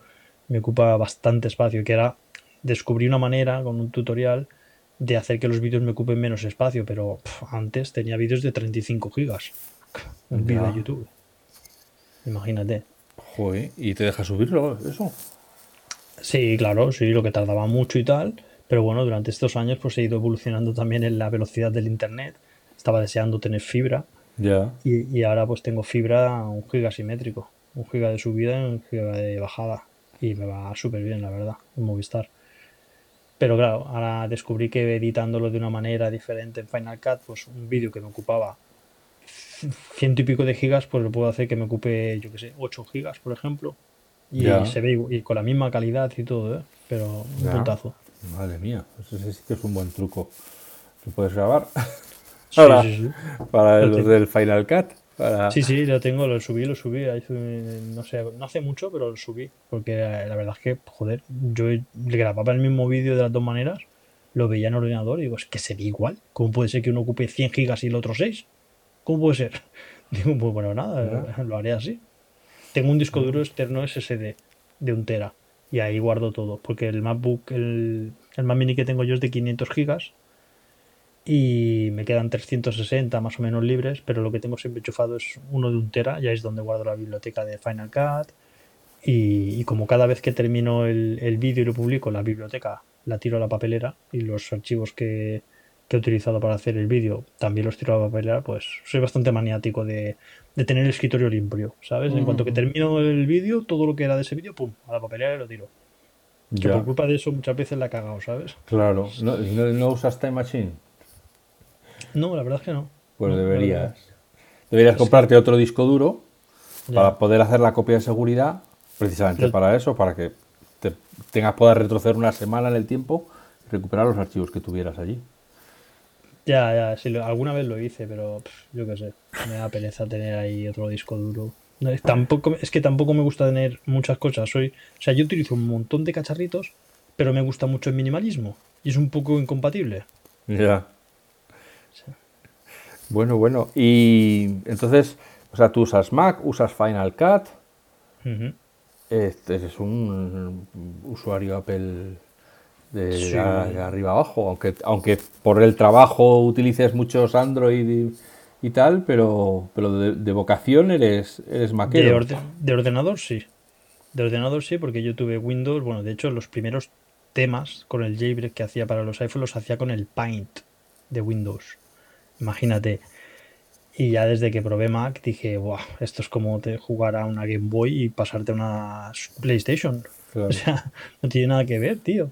me ocupa bastante espacio, que era descubrí una manera con un tutorial de hacer que los vídeos me ocupen menos espacio, pero antes tenía vídeos de 35 gigas. Un vídeo de YouTube. Imagínate. Joder, ¿y te deja subirlo eso? Sí, claro, sí, lo que tardaba mucho y tal. Pero bueno, durante estos años pues he ido evolucionando también en la velocidad del internet. Estaba deseando tener fibra. Ya. Y, ahora pues tengo fibra un giga simétrico. Un giga de subida y un giga de bajada. Y me va súper bien, la verdad, en Movistar. Pero claro, ahora descubrí que editándolo de una manera diferente en Final Cut, pues un vídeo que me ocupaba ciento y pico de gigas, pues lo puedo hacer que me ocupe, yo qué sé, 8 gigas, por ejemplo. Y se ve y con la misma calidad y todo, ¿eh? Pero un puntazo. Madre mía, eso sí que es un buen truco. ¿Lo puedes grabar? Sí, sí, sí. Para los del Final Cut. Sí, sí, lo tengo, lo subí, lo subí. No sé, no hace mucho, pero lo subí. Porque la verdad es que, joder, yo grababa el mismo vídeo de las dos maneras, lo veía en el ordenador y digo, es que se ve igual. ¿Cómo puede ser que uno ocupe 100 gigas y el otro 6? ¿Cómo puede ser? Digo, pues bueno, nada, lo haré así. Tengo un disco duro externo SSD de un tera y ahí guardo todo. Porque el MacBook, el, el Mac Mini que tengo yo es de 500 gigas y me quedan 360 más o menos libres, pero lo que tengo siempre enchufado es uno de un tera, ya es donde guardo la biblioteca de Final Cut. Y, como cada vez que termino el, vídeo y lo publico, la biblioteca la tiro a la papelera y los archivos que, he utilizado para hacer el vídeo también los tiro a la papelera, pues soy bastante maniático de, tener el escritorio limpio, ¿sabes? En cuanto que termino el vídeo, todo lo que era de ese vídeo, pum, a la papelera y lo tiro. Que por culpa de eso muchas veces la he cagado, ¿sabes? Claro. ¿No, no usas Time Machine? No, la verdad es que no. Pues deberías. Deberías comprarte otro disco duro para poder hacer la copia de seguridad, precisamente para eso, para que te tengas puedas retroceder una semana en el tiempo y recuperar los archivos que tuvieras allí. Ya, ya, sí, alguna vez lo hice, pero yo qué sé, me da pereza tener ahí otro disco duro. tampoco, es que tampoco me gusta tener muchas cosas. Soy, o sea, yo utilizo un montón de cacharritos, pero me gusta mucho el minimalismo. Y es un poco incompatible. Ya. Bueno, bueno. Y entonces, o sea, tú usas Mac, usas Final Cut. Este es un usuario Apple de, arriba abajo, aunque, aunque por el trabajo utilices muchos Android y, tal, pero, pero de, vocación eres, eres maquero. De, ordenador sí. De ordenador sí, porque yo tuve Windows, bueno, de hecho los primeros temas con el jailbreak que hacía para los iPhones los hacía con el Paint de Windows. Imagínate. Y ya desde que probé Mac dije, Buah, esto es como te jugar a una Game Boy y pasarte a una PlayStation. O sea, no tiene nada que ver, tío.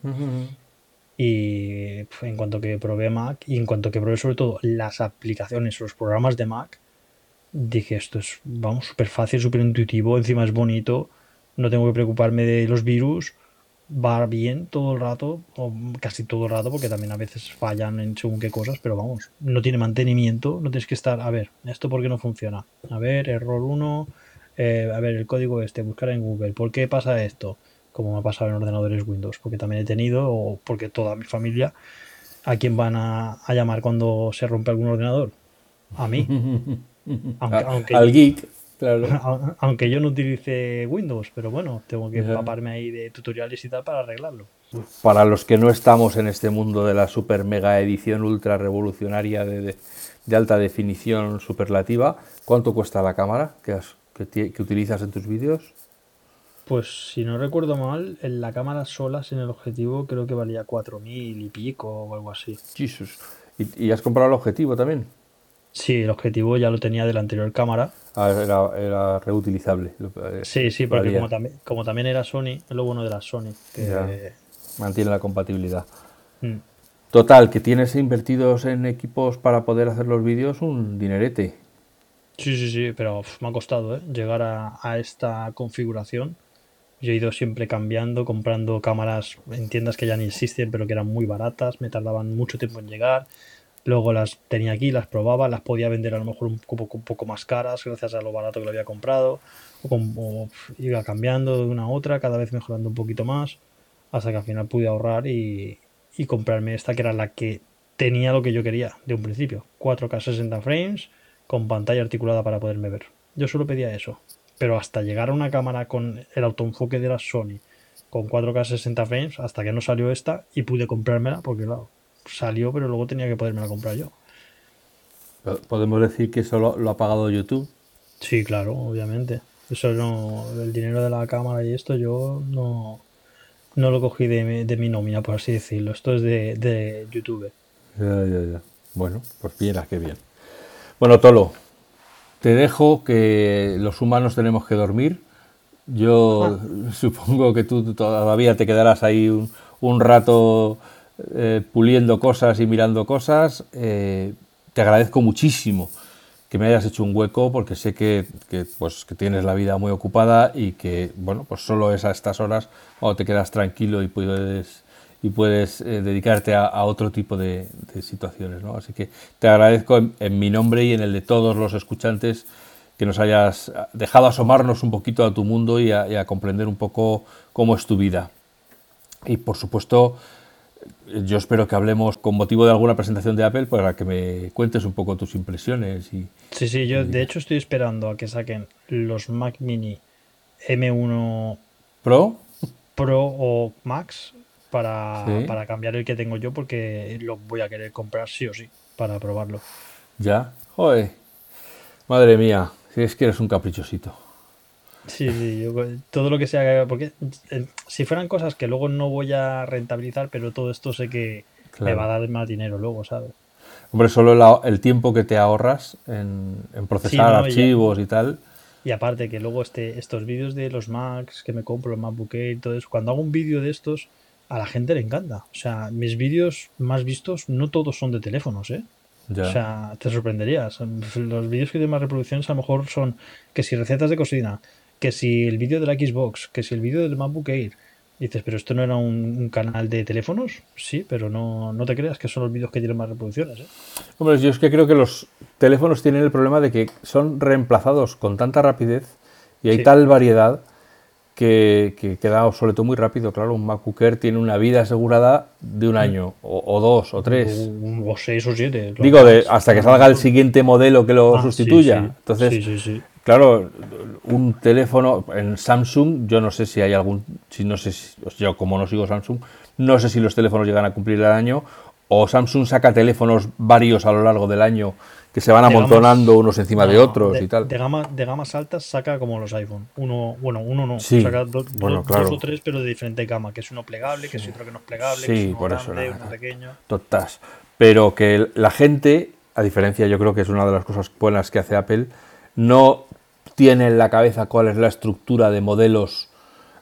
Y en cuanto que probé Mac y en cuanto que probé sobre todo las aplicaciones, los programas de Mac, dije esto es, vamos, súper fácil, súper intuitivo, encima es bonito, no tengo que preocuparme de los virus, va bien todo el rato, o casi todo el rato, porque también a veces fallan en según qué cosas, pero vamos, no tiene mantenimiento, no tienes que estar, a ver, esto por qué no funciona, a ver, error 1, eh, a ver, el código este, buscar en Google, ¿por qué pasa esto? como me ha pasado en ordenadores Windows, porque también he tenido, o porque toda mi familia, ¿a quién van a, llamar cuando se rompe algún ordenador? A mí. aunque, Al geek, claro. Aunque yo no utilice Windows, pero bueno, tengo que empaparme ahí de tutoriales y tal para arreglarlo. Para los que no estamos en este mundo de la super mega edición ultra revolucionaria de, alta definición superlativa, ¿cuánto cuesta la cámara que, que utilizas en tus vídeos? Pues si no recuerdo mal, en la cámara sola sin el objetivo creo que valía 4.000 y pico o algo así. Jesus. ¿Y, has comprado el objetivo también? Sí, el objetivo ya lo tenía de la anterior cámara. Ah, era, reutilizable. Eh, sí, sí, porque como también, como también, era Sony, es lo bueno de la Sony. Que... Mantiene la compatibilidad. Mm. Total, que tienes invertidos en equipos para poder hacer los vídeos un dinerete. Sí, sí, sí, pero me ha costado ¿eh? llegar a esta configuración yo he ido siempre cambiando, comprando cámaras en tiendas que ya ni existen, pero que eran muy baratas, me tardaban mucho tiempo en llegar. Luego las tenía aquí, las probaba, las podía vender a lo mejor un poco, más caras gracias a lo barato que lo había comprado. O, iba cambiando de una a otra, cada vez mejorando un poquito más, hasta que al final pude ahorrar y, y comprarme esta que era la que tenía lo que yo quería de un principio. 4K 60 frames con pantalla articulada para poderme ver. Yo solo pedía eso pero hasta llegar a una cámara con el autoenfoque de la Sony con 4K 60 frames, hasta que no salió esta y pude comprármela, porque claro, salió, pero luego tenía que podérmela comprar yo. ¿Podemos decir que eso lo, ha pagado YouTube? Sí, claro, obviamente. Eso no, el dinero de la cámara y esto yo no, no lo cogí de, de mi nómina, por así decirlo. Esto es de, de YouTube. Ya, ya, ya. Bueno, pues mira, qué bien. Bueno, Tolo, te dejo que los humanos tenemos que dormir. Yo supongo que tú todavía te quedarás ahí un, rato eh, puliendo cosas y mirando cosas. Eh, te agradezco muchísimo que me hayas hecho un hueco porque sé que, pues, que tienes la vida muy ocupada y que bueno pues solo es a estas horas cuando te quedas tranquilo y puedes y puedes eh, dedicarte a, otro tipo de, situaciones. ¿no? Así que te agradezco en, mi nombre y en el de todos los escuchantes que nos hayas dejado asomarnos un poquito a tu mundo y a, comprender un poco cómo es tu vida. Y por supuesto, yo espero que hablemos con motivo de alguna presentación de Apple para que me cuentes un poco tus impresiones. Y, sí, sí, yo de hecho estoy esperando a que saquen los Mac Mini M1 Pro. Pro o Max para, para cambiar el que tengo yo porque lo voy a querer comprar sí o sí para probarlo. Ya, joder. Madre mía, si es que eres un caprichosito. Sí, sí, yo, todo lo que sea, porque eh, si fueran cosas que luego no voy a rentabilizar, pero todo esto sé que me va a dar más dinero luego, ¿sabes? Hombre, solo el tiempo que te ahorras en, procesar archivos y, tal. Y aparte que luego este, estos vídeos de los Macs que me compro, los MacBook Air y todo eso, cuando hago un vídeo de estos, a la gente le encanta. O sea, mis vídeos más vistos no todos son de teléfonos, ¿eh? O sea, te sorprenderías. Los vídeos que tienen más reproducciones a lo mejor son que si recetas de cocina, que si el vídeo de la Xbox, que si el vídeo del MacBook Air. dices, pero esto no era un, canal de teléfonos. Sí, pero no, no te creas que son los vídeos que tienen más reproducciones. ¿eh? Hombre, yo es que creo que los teléfonos tienen el problema de que son reemplazados con tanta rapidez y hay tal variedad que, que queda obsoleto muy rápido. Claro, un MacBook Air tiene una vida asegurada de un año, o, dos, o tres. O, seis o siete. Digo, de, hasta que salga el siguiente modelo que lo ah, sustituya. Entonces, claro, un teléfono en Samsung, yo no sé si hay algún, si no sé, si, yo como no sigo Samsung, no sé si los teléfonos llegan a cumplir el año, o Samsung saca teléfonos varios a lo largo del año que se van amontonando unos encima de otros y tal. De, gama, de gamas altas saca como los iPhone. Uno, bueno, uno no. saca dos o tres, pero de diferente gama, que es uno plegable, que es otro que no es plegable, que es uno por grande, eso, uno pequeño. Totas. Pero que la gente, a diferencia, yo creo que es una de las cosas buenas que hace Apple, no tiene en la cabeza cuál es la estructura de modelos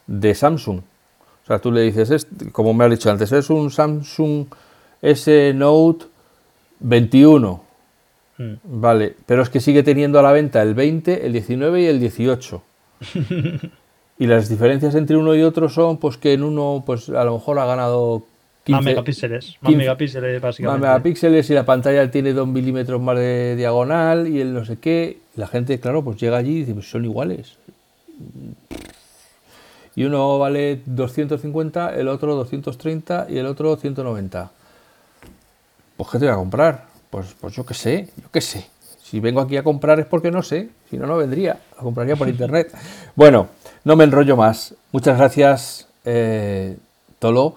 de Samsung. O sea, tú le dices, como me has dicho antes, es un Samsung S Note 21 Mm. Vale, pero es que sigue teniendo a la venta el 20, el 19 y el 18. y las diferencias entre uno y otro son pues que en uno pues a lo mejor ha ganado 15, más megapíxeles, más megapíxeles básicamente. Más megapíxeles y la pantalla tiene 2 milímetros más de diagonal y el no sé qué. La gente, claro, pues llega allí y dice, pues son iguales. Y uno vale 250, el otro 230 y el otro 190. Pues ¿qué te voy a comprar? Pues, pues yo qué sé, yo qué sé. Si vengo aquí a comprar es porque no sé, si no, no vendría, la compraría por internet. Bueno, no me enrollo más. Muchas gracias, eh, Tolo.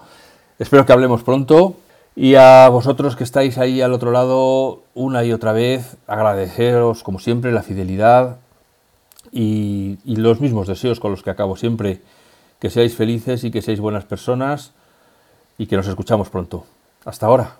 Espero que hablemos pronto. Y a vosotros que estáis ahí al otro lado, una y otra vez, agradeceros, como siempre, la fidelidad y, y los mismos deseos con los que acabo siempre. Que seáis felices y que seáis buenas personas y que nos escuchamos pronto. Hasta ahora.